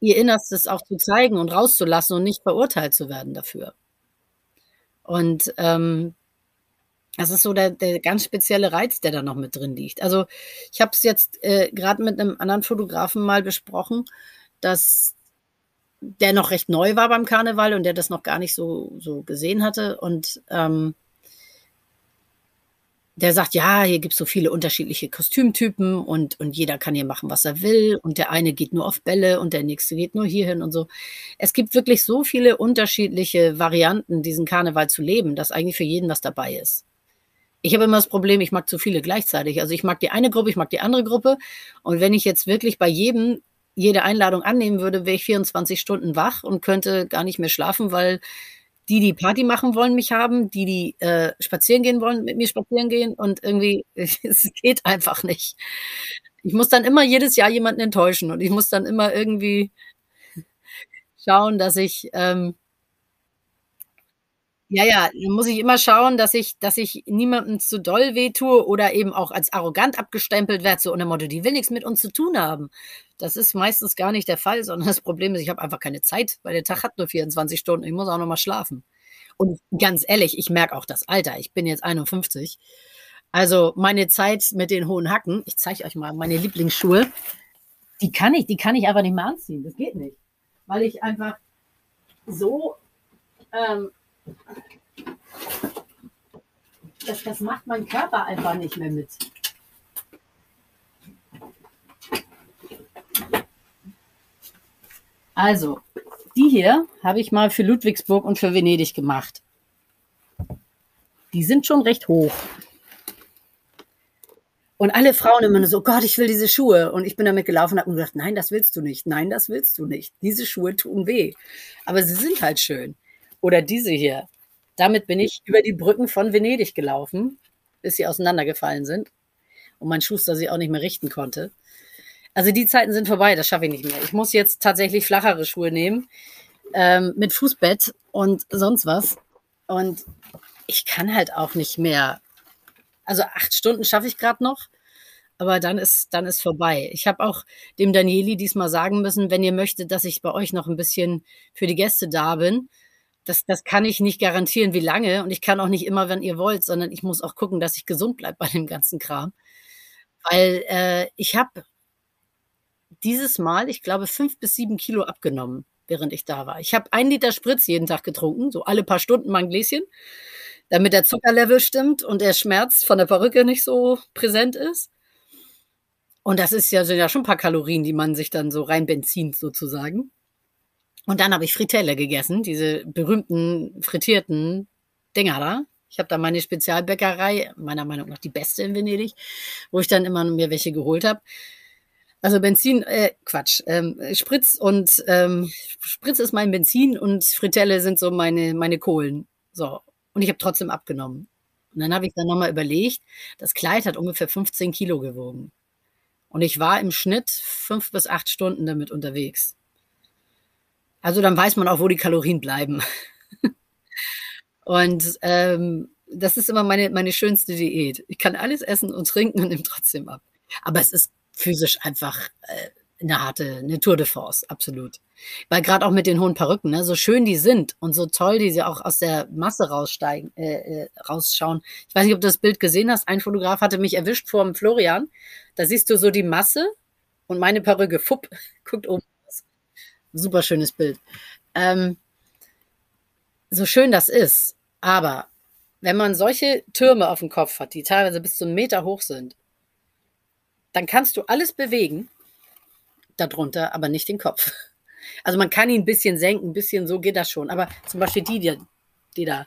ihr Innerstes auch zu zeigen und rauszulassen und nicht verurteilt zu werden dafür. Und ähm, das ist so der, der ganz spezielle Reiz, der da noch mit drin liegt. Also ich habe es jetzt äh, gerade mit einem anderen Fotografen mal besprochen, dass der noch recht neu war beim Karneval und der das noch gar nicht so, so gesehen hatte. Und ähm, der sagt, ja, hier gibt es so viele unterschiedliche Kostümtypen und, und jeder kann hier machen, was er will. Und der eine geht nur auf Bälle und der nächste geht nur hierhin und so. Es gibt wirklich so viele unterschiedliche Varianten, diesen Karneval zu leben, dass eigentlich für jeden was dabei ist. Ich habe immer das Problem, ich mag zu viele gleichzeitig. Also ich mag die eine Gruppe, ich mag die andere Gruppe. Und wenn ich jetzt wirklich bei jedem jede Einladung annehmen würde, wäre ich 24 Stunden wach und könnte gar nicht mehr schlafen, weil die, die Party machen wollen, mich haben, die, die äh, spazieren gehen wollen, mit mir spazieren gehen und irgendwie, es geht einfach nicht. Ich muss dann immer jedes Jahr jemanden enttäuschen und ich muss dann immer irgendwie schauen, dass ich ähm, ja, ja, da muss ich immer schauen, dass ich, dass ich niemandem zu doll wehtue oder eben auch als arrogant abgestempelt werde, so unter Motto, die will nichts mit uns zu tun haben. Das ist meistens gar nicht der Fall, sondern das Problem ist, ich habe einfach keine Zeit, weil der Tag hat nur 24 Stunden. Ich muss auch noch mal schlafen. Und ganz ehrlich, ich merke auch das Alter. Ich bin jetzt 51. Also meine Zeit mit den hohen Hacken, ich zeige euch mal meine Lieblingsschuhe, die kann ich, die kann ich einfach nicht mehr anziehen. Das geht nicht. Weil ich einfach so ähm, das, das macht mein Körper einfach nicht mehr mit. Also, die hier habe ich mal für Ludwigsburg und für Venedig gemacht. Die sind schon recht hoch. Und alle Frauen immer nur so, Gott, ich will diese Schuhe. Und ich bin damit gelaufen und habe gedacht, nein, das willst du nicht. Nein, das willst du nicht. Diese Schuhe tun weh. Aber sie sind halt schön. Oder diese hier. Damit bin ich über die Brücken von Venedig gelaufen, bis sie auseinandergefallen sind. Und mein Schuster sie auch nicht mehr richten konnte. Also die Zeiten sind vorbei, das schaffe ich nicht mehr. Ich muss jetzt tatsächlich flachere Schuhe nehmen, ähm, mit Fußbett und sonst was. Und ich kann halt auch nicht mehr. Also acht Stunden schaffe ich gerade noch, aber dann ist, dann ist vorbei. Ich habe auch dem Danieli diesmal sagen müssen, wenn ihr möchtet, dass ich bei euch noch ein bisschen für die Gäste da bin, das, das kann ich nicht garantieren, wie lange. Und ich kann auch nicht immer, wenn ihr wollt, sondern ich muss auch gucken, dass ich gesund bleibe bei dem ganzen Kram. Weil äh, ich habe dieses Mal, ich glaube, fünf bis sieben Kilo abgenommen, während ich da war. Ich habe ein Liter Spritz jeden Tag getrunken, so alle paar Stunden mal ein Gläschen, damit der Zuckerlevel stimmt und der Schmerz von der Perücke nicht so präsent ist. Und das ist ja, sind ja schon ein paar Kalorien, die man sich dann so rein benzint sozusagen. Und dann habe ich Fritelle gegessen, diese berühmten frittierten Dinger da. Ich habe da meine Spezialbäckerei, meiner Meinung nach die beste in Venedig, wo ich dann immer mir welche geholt habe. Also Benzin, äh, Quatsch, ähm, Spritz und ähm, Spritz ist mein Benzin und Fritelle sind so meine meine Kohlen. So und ich habe trotzdem abgenommen. Und dann habe ich dann nochmal überlegt, das Kleid hat ungefähr 15 Kilo gewogen. Und ich war im Schnitt fünf bis acht Stunden damit unterwegs. Also dann weiß man auch, wo die Kalorien bleiben. und ähm, das ist immer meine, meine schönste Diät. Ich kann alles essen und trinken und nehme trotzdem ab. Aber es ist physisch einfach äh, eine harte, eine Tour de Force, absolut. Weil gerade auch mit den hohen Perücken, ne, so schön die sind und so toll die sie auch aus der Masse raussteigen, äh, äh, rausschauen. Ich weiß nicht, ob du das Bild gesehen hast. Ein Fotograf hatte mich erwischt vor dem Florian. Da siehst du so die Masse und meine Perücke, fupp, guckt oben super schönes Bild. Ähm, so schön das ist, aber wenn man solche Türme auf dem Kopf hat, die teilweise bis zu einem Meter hoch sind, dann kannst du alles bewegen darunter, aber nicht den Kopf. Also man kann ihn ein bisschen senken, ein bisschen so geht das schon. Aber zum Beispiel die, die, die da,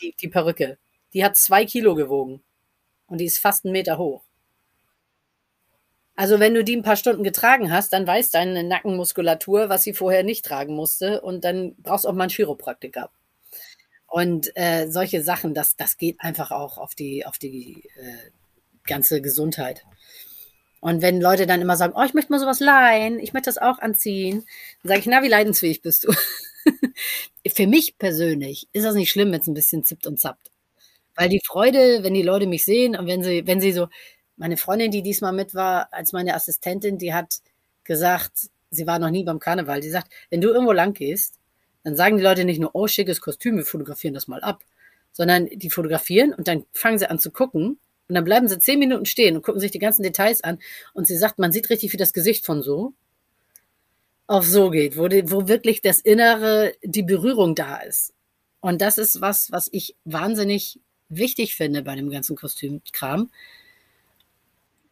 die, die Perücke, die hat zwei Kilo gewogen und die ist fast einen Meter hoch. Also wenn du die ein paar Stunden getragen hast, dann weiß deine Nackenmuskulatur, was sie vorher nicht tragen musste. Und dann brauchst du auch mal einen Chiropraktiker. Und äh, solche Sachen, das, das geht einfach auch auf die, auf die äh, ganze Gesundheit. Und wenn Leute dann immer sagen, oh, ich möchte mal sowas leihen, ich möchte das auch anziehen, dann sage ich, na, wie leidensfähig bist du? Für mich persönlich ist das nicht schlimm, wenn es ein bisschen zippt und zappt. Weil die Freude, wenn die Leute mich sehen und wenn sie, wenn sie so, meine Freundin, die diesmal mit war, als meine Assistentin, die hat gesagt, sie war noch nie beim Karneval, die sagt, wenn du irgendwo lang gehst, dann sagen die Leute nicht nur, oh, schickes Kostüm, wir fotografieren das mal ab, sondern die fotografieren und dann fangen sie an zu gucken und dann bleiben sie zehn Minuten stehen und gucken sich die ganzen Details an und sie sagt, man sieht richtig, wie das Gesicht von so auf so geht, wo, die, wo wirklich das Innere, die Berührung da ist. Und das ist was, was ich wahnsinnig wichtig finde bei dem ganzen Kostümkram.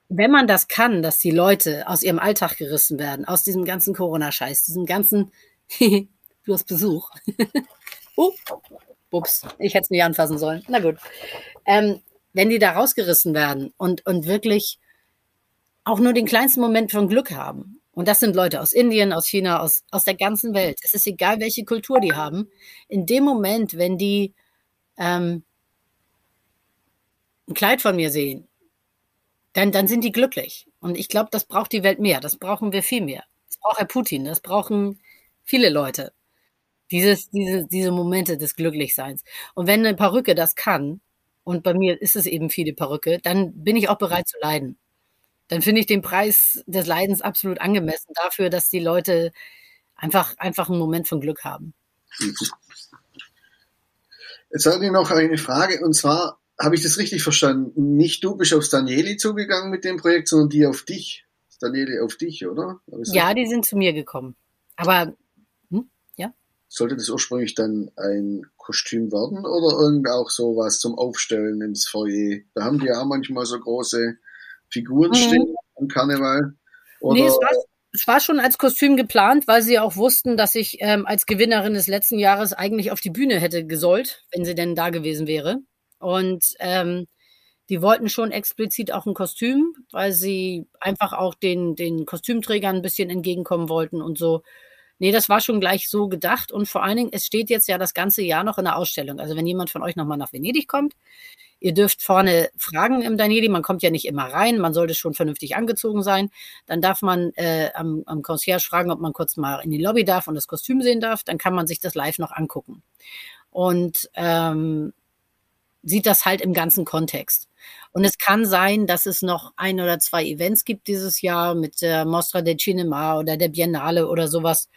Wenn man das kann, dass die Leute aus ihrem Alltag gerissen werden, aus diesem ganzen Corona-Scheiß, diesem ganzen, du hast Besuch. oh, ups, ich hätte es nicht anfassen sollen. Na gut. Ähm, wenn die da rausgerissen werden und, und wirklich auch nur den kleinsten Moment von Glück haben. Und das sind Leute aus Indien, aus China, aus, aus der ganzen Welt. Es ist egal, welche Kultur die haben. In dem Moment, wenn die ähm, ein Kleid von mir sehen, dann, dann sind die glücklich. Und ich glaube, das braucht die Welt mehr. Das brauchen wir viel mehr. Das braucht Herr Putin. Das brauchen viele Leute. Dieses, diese, diese Momente des Glücklichseins. Und wenn eine Perücke das kann, und bei mir ist es eben viele Perücke, dann bin ich auch bereit zu leiden. Dann finde ich den Preis des Leidens absolut angemessen dafür, dass die Leute einfach, einfach einen Moment von Glück haben. Jetzt habe ich noch eine Frage und zwar, habe ich das richtig verstanden? Nicht du bist aufs Danieli zugegangen mit dem Projekt, sondern die auf dich. Danieli auf dich, oder? Ja, die sind zu mir gekommen. Aber, hm, ja. Sollte das ursprünglich dann ein Kostüm werden oder irgend auch sowas zum Aufstellen ins Foyer? Da haben die ja manchmal so große Figuren mhm. stehen am Karneval. Oder nee, es war, es war schon als Kostüm geplant, weil sie auch wussten, dass ich ähm, als Gewinnerin des letzten Jahres eigentlich auf die Bühne hätte gesollt, wenn sie denn da gewesen wäre. Und ähm, die wollten schon explizit auch ein Kostüm, weil sie einfach auch den, den Kostümträgern ein bisschen entgegenkommen wollten und so. Nee, das war schon gleich so gedacht. Und vor allen Dingen, es steht jetzt ja das ganze Jahr noch in der Ausstellung. Also wenn jemand von euch nochmal nach Venedig kommt, ihr dürft vorne fragen im Danieli. Man kommt ja nicht immer rein. Man sollte schon vernünftig angezogen sein. Dann darf man äh, am, am Concierge fragen, ob man kurz mal in die Lobby darf und das Kostüm sehen darf. Dann kann man sich das live noch angucken. Und ähm, sieht das halt im ganzen Kontext. Und es kann sein, dass es noch ein oder zwei Events gibt dieses Jahr mit der Mostra del Cinema oder der Biennale oder sowas,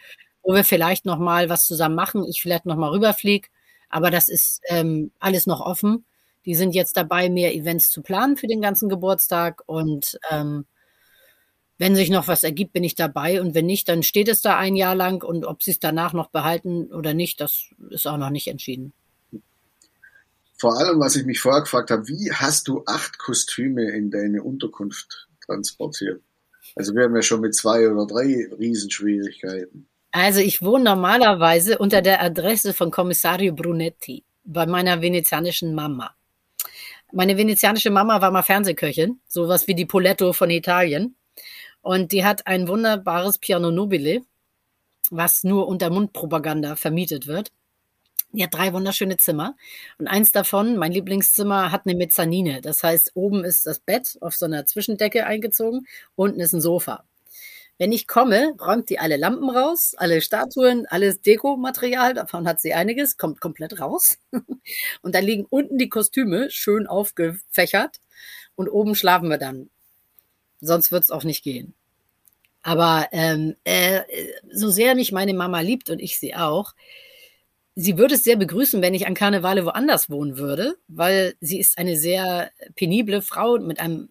wo wir vielleicht noch mal was zusammen machen. Ich vielleicht noch mal rüberfliege, aber das ist ähm, alles noch offen. Die sind jetzt dabei, mehr Events zu planen für den ganzen Geburtstag und ähm, wenn sich noch was ergibt, bin ich dabei und wenn nicht, dann steht es da ein Jahr lang und ob sie es danach noch behalten oder nicht, das ist auch noch nicht entschieden vor allem, was ich mich vorher gefragt habe, wie hast du acht Kostüme in deine Unterkunft transportiert? Also wir haben ja schon mit zwei oder drei Riesenschwierigkeiten. Also ich wohne normalerweise unter der Adresse von Kommissario Brunetti bei meiner venezianischen Mama. Meine venezianische Mama war mal Fernsehköchin, sowas wie die Poletto von Italien. Und die hat ein wunderbares Piano Nobile, was nur unter Mundpropaganda vermietet wird. Die hat drei wunderschöne Zimmer. Und eins davon, mein Lieblingszimmer, hat eine Mezzanine. Das heißt, oben ist das Bett auf so einer Zwischendecke eingezogen, unten ist ein Sofa. Wenn ich komme, räumt die alle Lampen raus, alle Statuen, alles Dekomaterial, davon hat sie einiges, kommt komplett raus. Und dann liegen unten die Kostüme schön aufgefächert und oben schlafen wir dann. Sonst wird es auch nicht gehen. Aber ähm, äh, so sehr mich meine Mama liebt und ich sie auch, Sie würde es sehr begrüßen, wenn ich an Karnevale woanders wohnen würde, weil sie ist eine sehr penible Frau mit einem,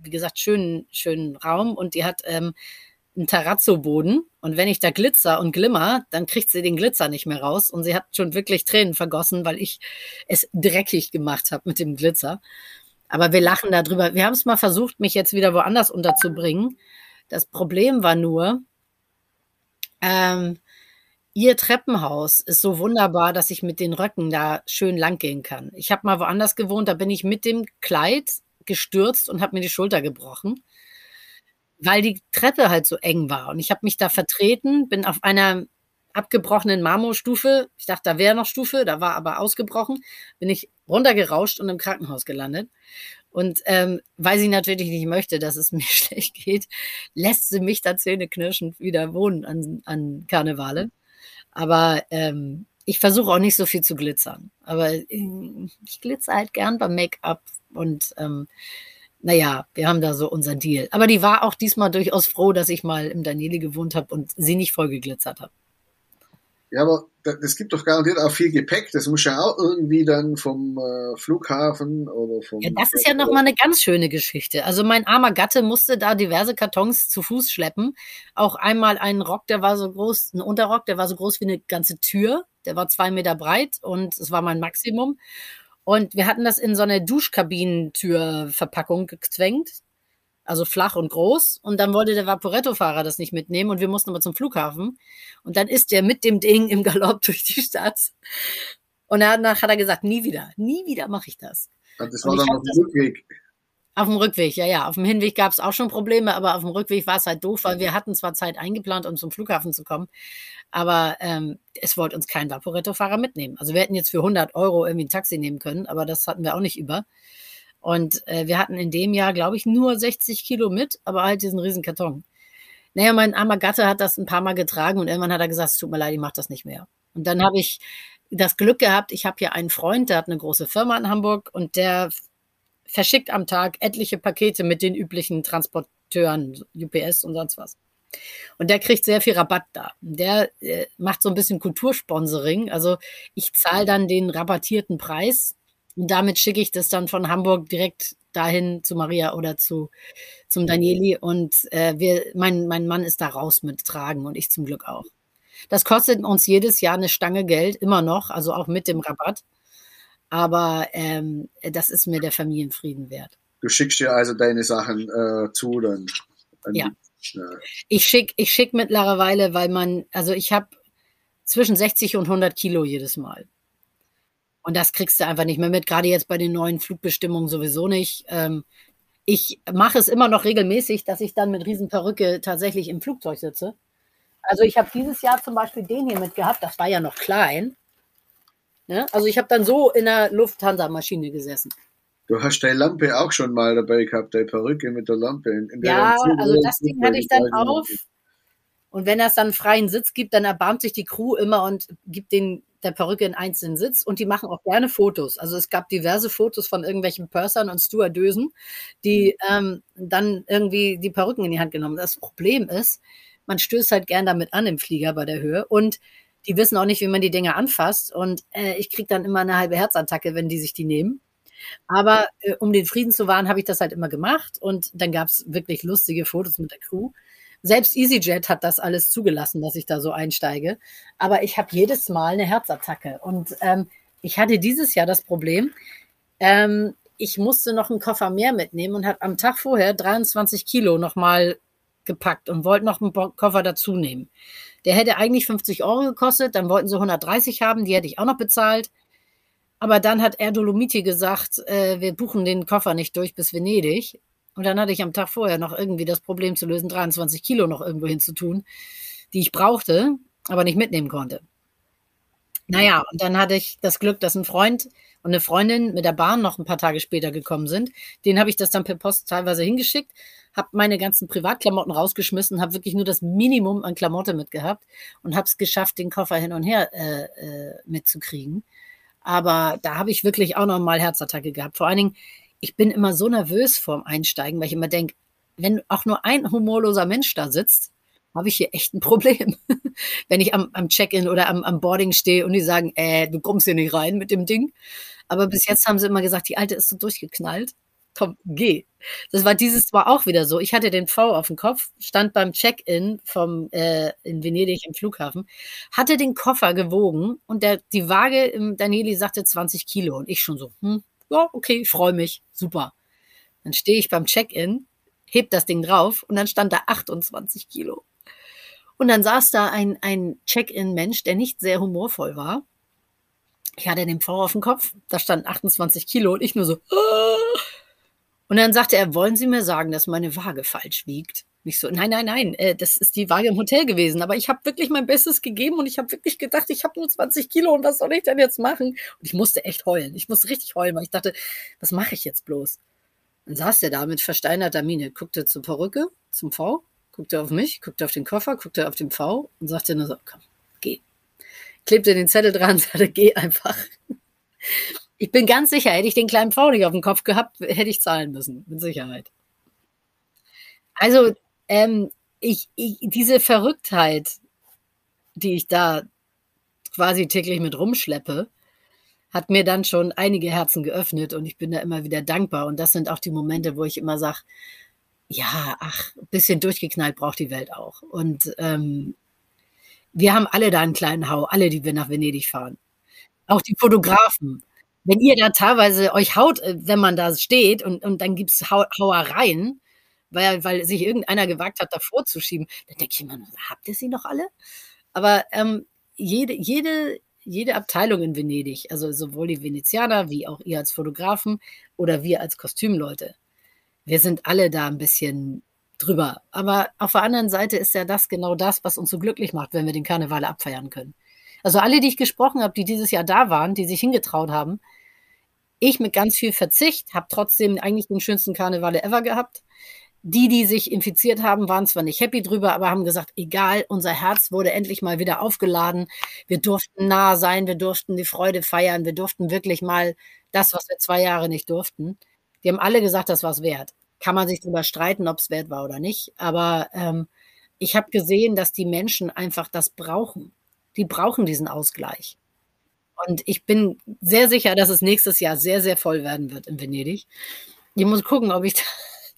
wie gesagt, schönen, schönen Raum und die hat ähm, einen Terrazzo-Boden. Und wenn ich da glitzer und glimmer, dann kriegt sie den Glitzer nicht mehr raus. Und sie hat schon wirklich Tränen vergossen, weil ich es dreckig gemacht habe mit dem Glitzer. Aber wir lachen darüber. Wir haben es mal versucht, mich jetzt wieder woanders unterzubringen. Das Problem war nur, ähm, Ihr Treppenhaus ist so wunderbar, dass ich mit den Röcken da schön langgehen kann. Ich habe mal woanders gewohnt, da bin ich mit dem Kleid gestürzt und habe mir die Schulter gebrochen, weil die Treppe halt so eng war. Und ich habe mich da vertreten, bin auf einer abgebrochenen Marmorstufe, ich dachte, da wäre noch Stufe, da war aber ausgebrochen, bin ich runtergerauscht und im Krankenhaus gelandet. Und ähm, weil sie natürlich nicht möchte, dass es mir schlecht geht, lässt sie mich da zähneknirschend wieder wohnen an, an Karnevale. Aber ähm, ich versuche auch nicht so viel zu glitzern. Aber äh, ich glitzer halt gern beim Make-up und ähm, naja, wir haben da so unseren Deal. Aber die war auch diesmal durchaus froh, dass ich mal im Danieli gewohnt habe und sie nicht voll geglitzert habe. Ja, aber das gibt doch garantiert auch viel Gepäck. Das muss ja auch irgendwie dann vom äh, Flughafen oder vom. Ja, das ist ja nochmal eine ganz schöne Geschichte. Also mein armer Gatte musste da diverse Kartons zu Fuß schleppen. Auch einmal einen Rock, der war so groß, ein Unterrock, der war so groß wie eine ganze Tür. Der war zwei Meter breit und es war mein Maximum. Und wir hatten das in so eine Duschkabinentürverpackung gezwängt also flach und groß. Und dann wollte der Vaporetto-Fahrer das nicht mitnehmen und wir mussten aber zum Flughafen. Und dann ist der mit dem Ding im Galopp durch die Stadt. Und danach hat er gesagt, nie wieder, nie wieder mache ich das. das war dann auf dem Rückweg. Auf dem Rückweg, ja, ja. Auf dem Hinweg gab es auch schon Probleme, aber auf dem Rückweg war es halt doof, weil wir hatten zwar Zeit eingeplant, um zum Flughafen zu kommen, aber ähm, es wollte uns kein Vaporetto-Fahrer mitnehmen. Also wir hätten jetzt für 100 Euro irgendwie ein Taxi nehmen können, aber das hatten wir auch nicht über. Und äh, wir hatten in dem Jahr, glaube ich, nur 60 Kilo mit, aber halt diesen riesen Karton. Naja, mein armer Gatte hat das ein paar Mal getragen und irgendwann hat er gesagt, es tut mir leid, ich mache das nicht mehr. Und dann habe ich das Glück gehabt, ich habe hier einen Freund, der hat eine große Firma in Hamburg und der verschickt am Tag etliche Pakete mit den üblichen Transporteuren, UPS und sonst was. Und der kriegt sehr viel Rabatt da. Der äh, macht so ein bisschen Kultursponsoring. Also ich zahle dann den rabattierten Preis und damit schicke ich das dann von Hamburg direkt dahin zu Maria oder zu zum Danieli und äh, wir, mein, mein Mann ist da raus mit tragen und ich zum Glück auch. Das kostet uns jedes Jahr eine Stange Geld, immer noch, also auch mit dem Rabatt. Aber ähm, das ist mir der Familienfrieden wert. Du schickst dir also deine Sachen äh, zu dann. Ja. ja. Ich schicke ich schick mittlerweile, weil man, also ich habe zwischen 60 und 100 Kilo jedes Mal. Und das kriegst du einfach nicht mehr mit, gerade jetzt bei den neuen Flugbestimmungen sowieso nicht. Ähm, ich mache es immer noch regelmäßig, dass ich dann mit Riesenperücke tatsächlich im Flugzeug sitze. Also ich habe dieses Jahr zum Beispiel den hier mitgehabt, das war ja noch klein. Ne? Also ich habe dann so in der Lufthansa-Maschine gesessen. Du hast deine Lampe auch schon mal dabei gehabt, deine Perücke mit der Lampe. In, in ja, also das Ding hatte ich dann auf. Und wenn es dann freien Sitz gibt, dann erbarmt sich die Crew immer und gibt den der Perücke einen einzelnen Sitz und die machen auch gerne Fotos. Also es gab diverse Fotos von irgendwelchen Pursern und Stewardösen, die ähm, dann irgendwie die Perücken in die Hand genommen. Das Problem ist, man stößt halt gern damit an im Flieger bei der Höhe und die wissen auch nicht, wie man die Dinge anfasst und äh, ich kriege dann immer eine halbe Herzattacke, wenn die sich die nehmen. Aber äh, um den Frieden zu wahren, habe ich das halt immer gemacht und dann gab es wirklich lustige Fotos mit der Crew. Selbst EasyJet hat das alles zugelassen, dass ich da so einsteige. Aber ich habe jedes Mal eine Herzattacke. Und ähm, ich hatte dieses Jahr das Problem, ähm, ich musste noch einen Koffer mehr mitnehmen und habe am Tag vorher 23 Kilo nochmal gepackt und wollte noch einen Koffer dazu nehmen. Der hätte eigentlich 50 Euro gekostet, dann wollten sie 130 haben, die hätte ich auch noch bezahlt. Aber dann hat Erdolomiti gesagt, äh, wir buchen den Koffer nicht durch bis Venedig. Und dann hatte ich am Tag vorher noch irgendwie das Problem zu lösen, 23 Kilo noch irgendwo hinzutun, die ich brauchte, aber nicht mitnehmen konnte. Naja, und dann hatte ich das Glück, dass ein Freund und eine Freundin mit der Bahn noch ein paar Tage später gekommen sind. Den habe ich das dann per Post teilweise hingeschickt, habe meine ganzen Privatklamotten rausgeschmissen, habe wirklich nur das Minimum an Klamotte mitgehabt und habe es geschafft, den Koffer hin und her äh, äh, mitzukriegen. Aber da habe ich wirklich auch noch mal Herzattacke gehabt. Vor allen Dingen, ich bin immer so nervös vorm Einsteigen, weil ich immer denke, wenn auch nur ein humorloser Mensch da sitzt, habe ich hier echt ein Problem. wenn ich am, am Check-in oder am, am Boarding stehe und die sagen, äh, du kommst hier nicht rein mit dem Ding. Aber bis jetzt haben sie immer gesagt, die alte ist so durchgeknallt. Komm, geh. Das war dieses Mal auch wieder so. Ich hatte den V auf dem Kopf, stand beim Check-in vom äh, in Venedig im Flughafen, hatte den Koffer gewogen und der, die Waage im Danieli sagte 20 Kilo und ich schon so, hm, ja, okay, freue mich, super. Dann stehe ich beim Check-in, heb das Ding drauf und dann stand da 28 Kilo. Und dann saß da ein, ein Check-in-Mensch, der nicht sehr humorvoll war. Ich hatte den V auf dem Kopf, da stand 28 Kilo und ich nur so. Ah! Und dann sagte er, wollen Sie mir sagen, dass meine Waage falsch wiegt? Nicht so, nein, nein, nein, äh, das ist die Waage im Hotel gewesen. Aber ich habe wirklich mein Bestes gegeben und ich habe wirklich gedacht, ich habe nur 20 Kilo und was soll ich denn jetzt machen? Und ich musste echt heulen. Ich musste richtig heulen, weil ich dachte, was mache ich jetzt bloß? Dann saß der da mit versteinerter Miene, guckte zur Perücke, zum V, guckte auf mich, guckte auf den Koffer, guckte auf den V und sagte nur so, komm, geh. Klebte den Zettel dran und sagte, geh einfach. Ich bin ganz sicher, hätte ich den kleinen V nicht auf dem Kopf gehabt, hätte ich zahlen müssen, mit Sicherheit. Also ähm, ich, ich, diese Verrücktheit, die ich da quasi täglich mit rumschleppe, hat mir dann schon einige Herzen geöffnet und ich bin da immer wieder dankbar. Und das sind auch die Momente, wo ich immer sage, ja, ach, ein bisschen durchgeknallt braucht die Welt auch. Und ähm, wir haben alle da einen kleinen Hau, alle, die wir nach Venedig fahren. Auch die Fotografen. Wenn ihr da teilweise euch haut, äh, wenn man da steht und, und dann Hau Hauereien, weil, weil sich irgendeiner gewagt hat, davor zu schieben, dann denke ich immer, habt ihr sie noch alle? Aber ähm, jede, jede, jede Abteilung in Venedig, also sowohl die Venezianer wie auch ihr als Fotografen oder wir als Kostümleute, wir sind alle da ein bisschen drüber. Aber auf der anderen Seite ist ja das genau das, was uns so glücklich macht, wenn wir den Karneval abfeiern können. Also alle, die ich gesprochen habe, die dieses Jahr da waren, die sich hingetraut haben, ich mit ganz viel Verzicht, habe trotzdem eigentlich den schönsten Karneval ever gehabt. Die, die sich infiziert haben, waren zwar nicht happy drüber, aber haben gesagt, egal, unser Herz wurde endlich mal wieder aufgeladen. Wir durften nah sein, wir durften die Freude feiern, wir durften wirklich mal das, was wir zwei Jahre nicht durften. Die haben alle gesagt, das war es wert. Kann man sich darüber streiten, ob es wert war oder nicht. Aber ähm, ich habe gesehen, dass die Menschen einfach das brauchen. Die brauchen diesen Ausgleich. Und ich bin sehr sicher, dass es nächstes Jahr sehr, sehr voll werden wird in Venedig. Ich muss gucken, ob ich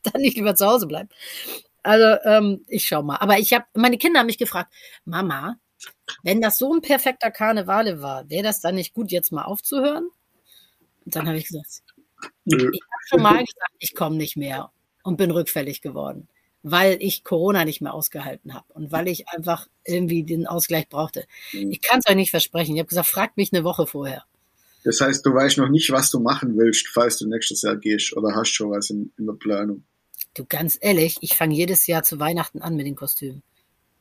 dann nicht lieber zu Hause bleibe. Also ähm, ich schau mal. Aber ich habe, meine Kinder haben mich gefragt, Mama, wenn das so ein perfekter Karnevale war, wäre das dann nicht gut, jetzt mal aufzuhören? Und dann habe ich gesagt, ich habe schon mal gesagt, ich komme nicht mehr und bin rückfällig geworden, weil ich Corona nicht mehr ausgehalten habe und weil ich einfach irgendwie den Ausgleich brauchte. Mhm. Ich kann es euch nicht versprechen. Ich habe gesagt, fragt mich eine Woche vorher. Das heißt, du weißt noch nicht, was du machen willst, falls du nächstes Jahr gehst oder hast schon was in, in der Planung. Du, ganz ehrlich, ich fange jedes Jahr zu Weihnachten an mit den Kostümen.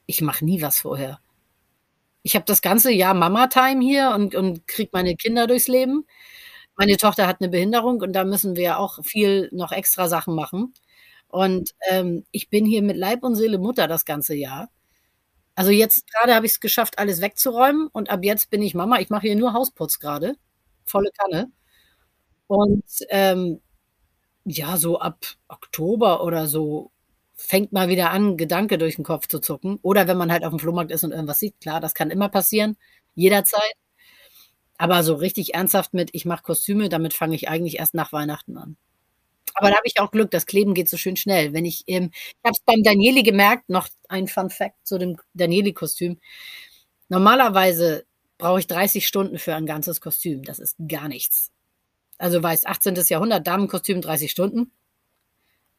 Ich mache nie was vorher. Ich habe das ganze Jahr Mama-Time hier und, und kriege meine Kinder durchs Leben. Meine Tochter hat eine Behinderung und da müssen wir auch viel noch extra Sachen machen. Und ähm, ich bin hier mit Leib und Seele Mutter das ganze Jahr. Also jetzt gerade habe ich es geschafft, alles wegzuräumen und ab jetzt bin ich Mama. Ich mache hier nur Hausputz gerade, volle Kanne. Und ähm, ja, so ab Oktober oder so fängt mal wieder an, Gedanke durch den Kopf zu zucken. Oder wenn man halt auf dem Flohmarkt ist und irgendwas sieht, klar, das kann immer passieren, jederzeit. Aber so richtig ernsthaft mit, ich mache Kostüme, damit fange ich eigentlich erst nach Weihnachten an. Aber da habe ich auch Glück, das Kleben geht so schön schnell. Wenn ich, ähm, ich habe es beim Danieli gemerkt, noch ein Fun Fact zu dem Danieli-Kostüm. Normalerweise brauche ich 30 Stunden für ein ganzes Kostüm. Das ist gar nichts. Also weiß 18. Jahrhundert, Damenkostüm 30 Stunden.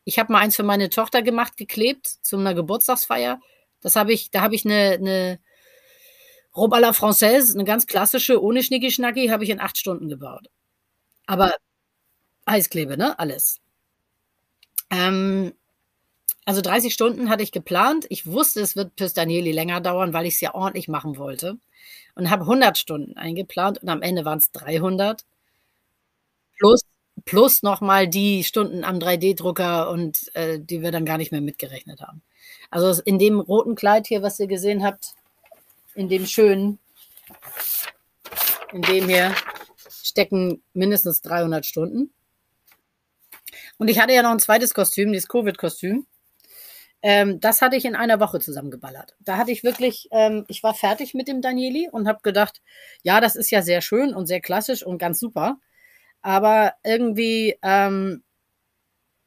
Ich habe mal eins für meine Tochter gemacht, geklebt, zu einer Geburtstagsfeier. Das habe ich, da habe ich eine, eine Robe à la Française, eine ganz klassische, ohne Schnicki-Schnacki, habe ich in acht Stunden gebaut. Aber Heißklebe, ne? Alles. Ähm, also 30 Stunden hatte ich geplant. Ich wusste, es wird bis länger dauern, weil ich es ja ordentlich machen wollte. Und habe 100 Stunden eingeplant und am Ende waren es 300 plus, plus nochmal die Stunden am 3D-Drucker und äh, die wir dann gar nicht mehr mitgerechnet haben. Also in dem roten Kleid hier, was ihr gesehen habt, in dem schönen, in dem hier stecken mindestens 300 Stunden. Und ich hatte ja noch ein zweites Kostüm, dieses Covid-Kostüm. Ähm, das hatte ich in einer Woche zusammengeballert. Da hatte ich wirklich, ähm, ich war fertig mit dem Danieli und habe gedacht, ja, das ist ja sehr schön und sehr klassisch und ganz super aber irgendwie, ähm,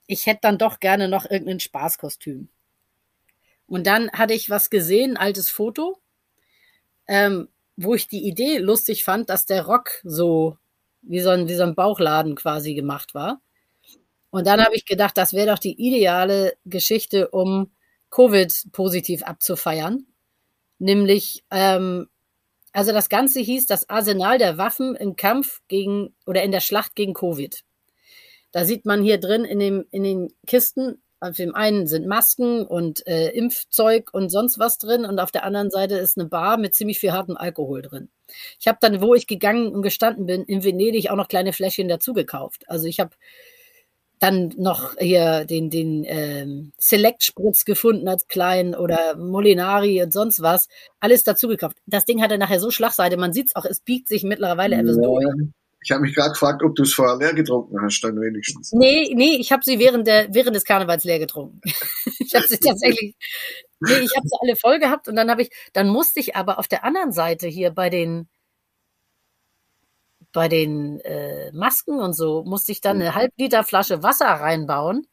ich hätte dann doch gerne noch irgendein Spaßkostüm. Und dann hatte ich was gesehen, ein altes Foto, ähm, wo ich die Idee lustig fand, dass der Rock so wie so ein, wie so ein Bauchladen quasi gemacht war. Und dann habe ich gedacht, das wäre doch die ideale Geschichte, um Covid positiv abzufeiern. Nämlich ähm, also das Ganze hieß das Arsenal der Waffen im Kampf gegen oder in der Schlacht gegen Covid. Da sieht man hier drin in, dem, in den Kisten, auf dem einen sind Masken und äh, Impfzeug und sonst was drin und auf der anderen Seite ist eine Bar mit ziemlich viel hartem Alkohol drin. Ich habe dann, wo ich gegangen und gestanden bin, in Venedig auch noch kleine Fläschchen dazu gekauft. Also ich habe dann noch hier den, den ähm, Select-Spritz gefunden als kleinen oder Molinari und sonst was. Alles dazu gekauft. Das Ding hatte nachher so Schlagseite, man sieht es auch, es biegt sich mittlerweile etwas ja. durch. Ich habe mich gerade gefragt, ob du es vorher leer getrunken hast, dann wenigstens. Nee, nee, ich habe sie während, der, während des Karnevals leer getrunken. ich habe sie tatsächlich, nee, ich habe sie alle voll gehabt und dann habe ich, dann musste ich aber auf der anderen Seite hier bei den, bei den äh, Masken und so musste ich dann eine halb Liter Flasche Wasser reinbauen.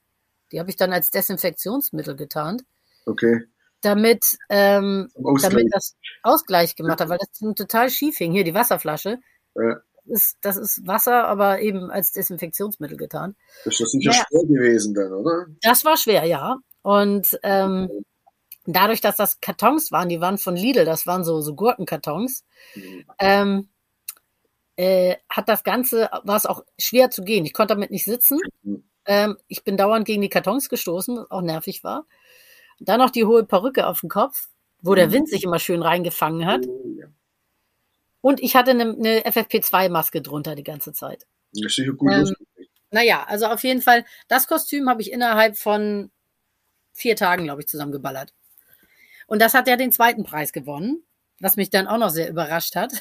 Die habe ich dann als Desinfektionsmittel getarnt. Okay. Damit, ähm, damit das Ausgleich gemacht hat, weil das total schief hing. Hier die Wasserflasche. Ja. Das ist, das ist Wasser, aber eben als Desinfektionsmittel getan. Das ist sicher ja. schwer gewesen dann, oder? Das war schwer, ja. Und ähm, dadurch, dass das Kartons waren, die waren von Lidl, das waren so, so Gurkenkartons, mhm. ähm, äh, hat das Ganze, war es auch schwer zu gehen. Ich konnte damit nicht sitzen. Mhm. Ähm, ich bin dauernd gegen die Kartons gestoßen, was auch nervig war. Dann noch die hohe Perücke auf dem Kopf, wo der mhm. Wind sich immer schön reingefangen hat. Oh, Und ich hatte eine, eine FFP2-Maske drunter die ganze Zeit. Das ist gut. Ähm, naja, also auf jeden Fall, das Kostüm habe ich innerhalb von vier Tagen, glaube ich, zusammengeballert. Und das hat ja den zweiten Preis gewonnen, was mich dann auch noch sehr überrascht hat.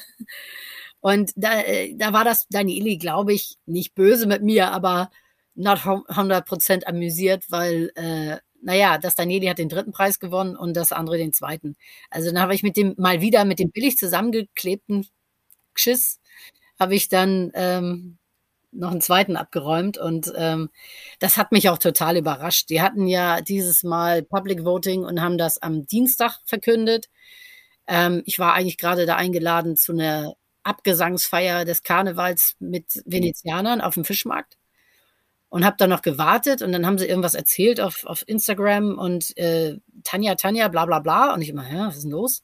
Und da, äh, da war das Danieli, glaube ich, nicht böse mit mir, aber not 100% amüsiert, weil, äh, naja, das Danieli hat den dritten Preis gewonnen und das andere den zweiten. Also dann habe ich mit dem mal wieder mit dem billig zusammengeklebten Geschiss, habe ich dann ähm, noch einen zweiten abgeräumt und ähm, das hat mich auch total überrascht. Die hatten ja dieses Mal Public Voting und haben das am Dienstag verkündet. Ähm, ich war eigentlich gerade da eingeladen zu einer Abgesangsfeier des Karnevals mit Venezianern auf dem Fischmarkt und habe dann noch gewartet und dann haben sie irgendwas erzählt auf, auf Instagram und äh, Tanja, Tanja, bla bla bla. Und ich immer, ja, was ist denn los?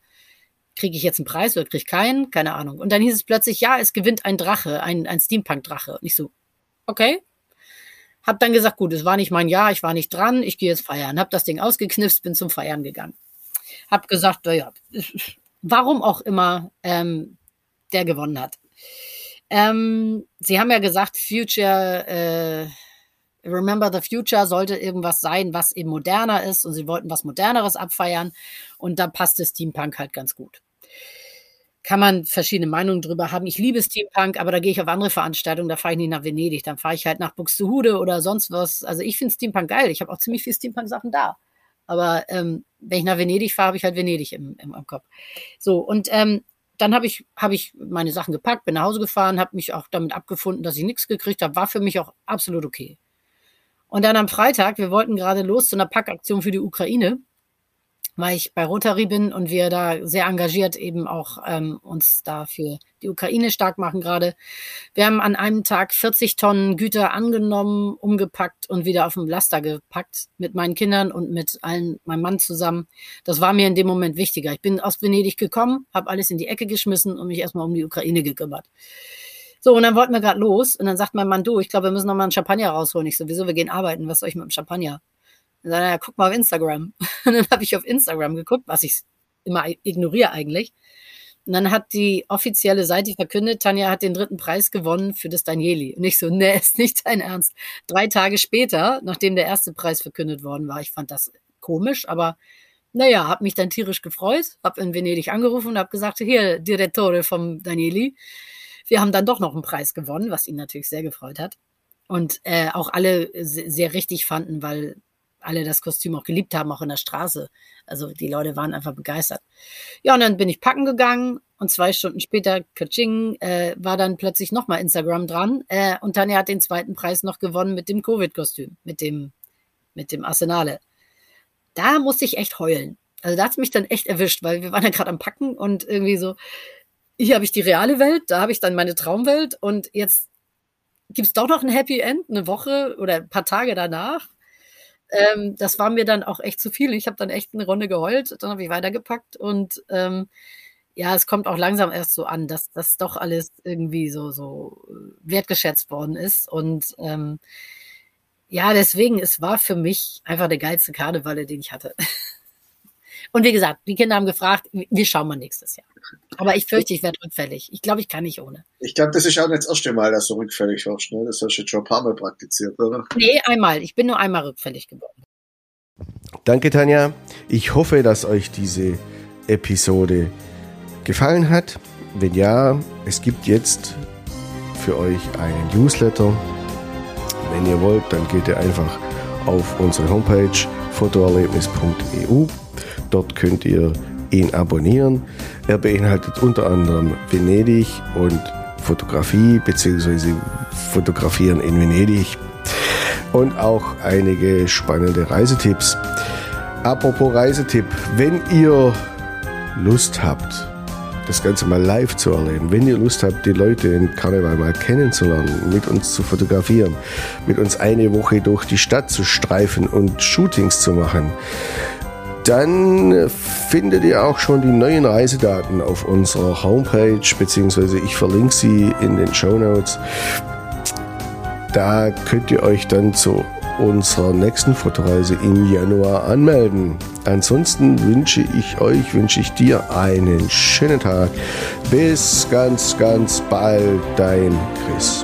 Kriege ich jetzt einen Preis oder kriege ich keinen? Keine Ahnung. Und dann hieß es plötzlich, ja, es gewinnt ein Drache, ein, ein Steampunk-Drache. Und ich so, okay. Hab dann gesagt, gut, es war nicht mein Jahr, ich war nicht dran, ich gehe jetzt feiern. Hab das Ding ausgeknipst, bin zum Feiern gegangen. Hab gesagt, naja, warum auch immer, ähm, der gewonnen hat. Ähm, Sie haben ja gesagt, Future, äh, Remember the Future sollte irgendwas sein, was eben moderner ist und Sie wollten was Moderneres abfeiern und da passte Steampunk halt ganz gut. Kann man verschiedene Meinungen drüber haben. Ich liebe Steampunk, aber da gehe ich auf andere Veranstaltungen, da fahre ich nicht nach Venedig, dann fahre ich halt nach Buxtehude oder sonst was. Also ich finde Steampunk geil. Ich habe auch ziemlich viel Steampunk-Sachen da. Aber ähm, wenn ich nach Venedig fahre, habe ich halt Venedig im, im, im Kopf. So, und ähm, dann habe ich, hab ich meine Sachen gepackt, bin nach Hause gefahren, habe mich auch damit abgefunden, dass ich nichts gekriegt habe. War für mich auch absolut okay. Und dann am Freitag, wir wollten gerade los zu einer Packaktion für die Ukraine weil ich bei Rotary bin und wir da sehr engagiert eben auch ähm, uns da für die Ukraine stark machen gerade. Wir haben an einem Tag 40 Tonnen Güter angenommen, umgepackt und wieder auf dem Laster gepackt mit meinen Kindern und mit allen, meinem Mann zusammen. Das war mir in dem Moment wichtiger. Ich bin aus Venedig gekommen, habe alles in die Ecke geschmissen und mich erstmal um die Ukraine gekümmert. So, und dann wollten wir gerade los und dann sagt mein Mann, du, ich glaube, wir müssen noch mal einen Champagner rausholen. Ich so, wieso, wir gehen arbeiten, was soll ich mit dem Champagner? Und dann, ja, guck mal auf Instagram. Und dann habe ich auf Instagram geguckt, was ich immer ignoriere eigentlich. Und dann hat die offizielle Seite verkündet, Tanja hat den dritten Preis gewonnen für das Danieli. Und ich so, nee, ist nicht dein Ernst. Drei Tage später, nachdem der erste Preis verkündet worden war, ich fand das komisch, aber naja, habe mich dann tierisch gefreut, habe in Venedig angerufen und habe gesagt, hier, Direttore vom Danieli, wir haben dann doch noch einen Preis gewonnen, was ihn natürlich sehr gefreut hat. Und äh, auch alle sehr richtig fanden, weil alle das Kostüm auch geliebt haben, auch in der Straße. Also die Leute waren einfach begeistert. Ja, und dann bin ich packen gegangen und zwei Stunden später, Kaching, äh, war dann plötzlich nochmal Instagram dran äh, und Tanja hat den zweiten Preis noch gewonnen mit dem Covid-Kostüm, mit dem, mit dem Arsenale. Da musste ich echt heulen. Also da hat es mich dann echt erwischt, weil wir waren ja gerade am Packen und irgendwie so, hier habe ich die reale Welt, da habe ich dann meine Traumwelt und jetzt gibt es doch noch ein Happy End, eine Woche oder ein paar Tage danach ähm, das war mir dann auch echt zu viel. Ich habe dann echt eine Runde geheult, dann habe ich weitergepackt und ähm, ja, es kommt auch langsam erst so an, dass das doch alles irgendwie so, so äh, wertgeschätzt worden ist. Und ähm, ja, deswegen, es war für mich einfach der geilste Karneval, den ich hatte. Und wie gesagt, die Kinder haben gefragt, wie schauen wir nächstes Jahr. Aber ich fürchte, ich werde rückfällig. Ich glaube, ich kann nicht ohne. Ich glaube, das ist auch nicht das erste Mal, dass du rückfällig wirst. Ne? Das hast du jetzt schon ein paar Mal praktiziert, oder? Nee, einmal. Ich bin nur einmal rückfällig geworden. Danke, Tanja. Ich hoffe, dass euch diese Episode gefallen hat. Wenn ja, es gibt jetzt für euch einen Newsletter. Wenn ihr wollt, dann geht ihr einfach auf unsere Homepage fotoerlebnis.eu Dort könnt ihr ihn abonnieren. Er beinhaltet unter anderem Venedig und Fotografie bzw. Fotografieren in Venedig und auch einige spannende Reisetipps. Apropos Reisetipp, wenn ihr Lust habt, das Ganze mal live zu erleben, wenn ihr Lust habt, die Leute in Karneval mal kennenzulernen, mit uns zu fotografieren, mit uns eine Woche durch die Stadt zu streifen und Shootings zu machen, dann findet ihr auch schon die neuen Reisedaten auf unserer Homepage, beziehungsweise ich verlinke sie in den Show Notes. Da könnt ihr euch dann zu unserer nächsten Fotoreise im Januar anmelden. Ansonsten wünsche ich euch, wünsche ich dir einen schönen Tag. Bis ganz, ganz bald, dein Chris.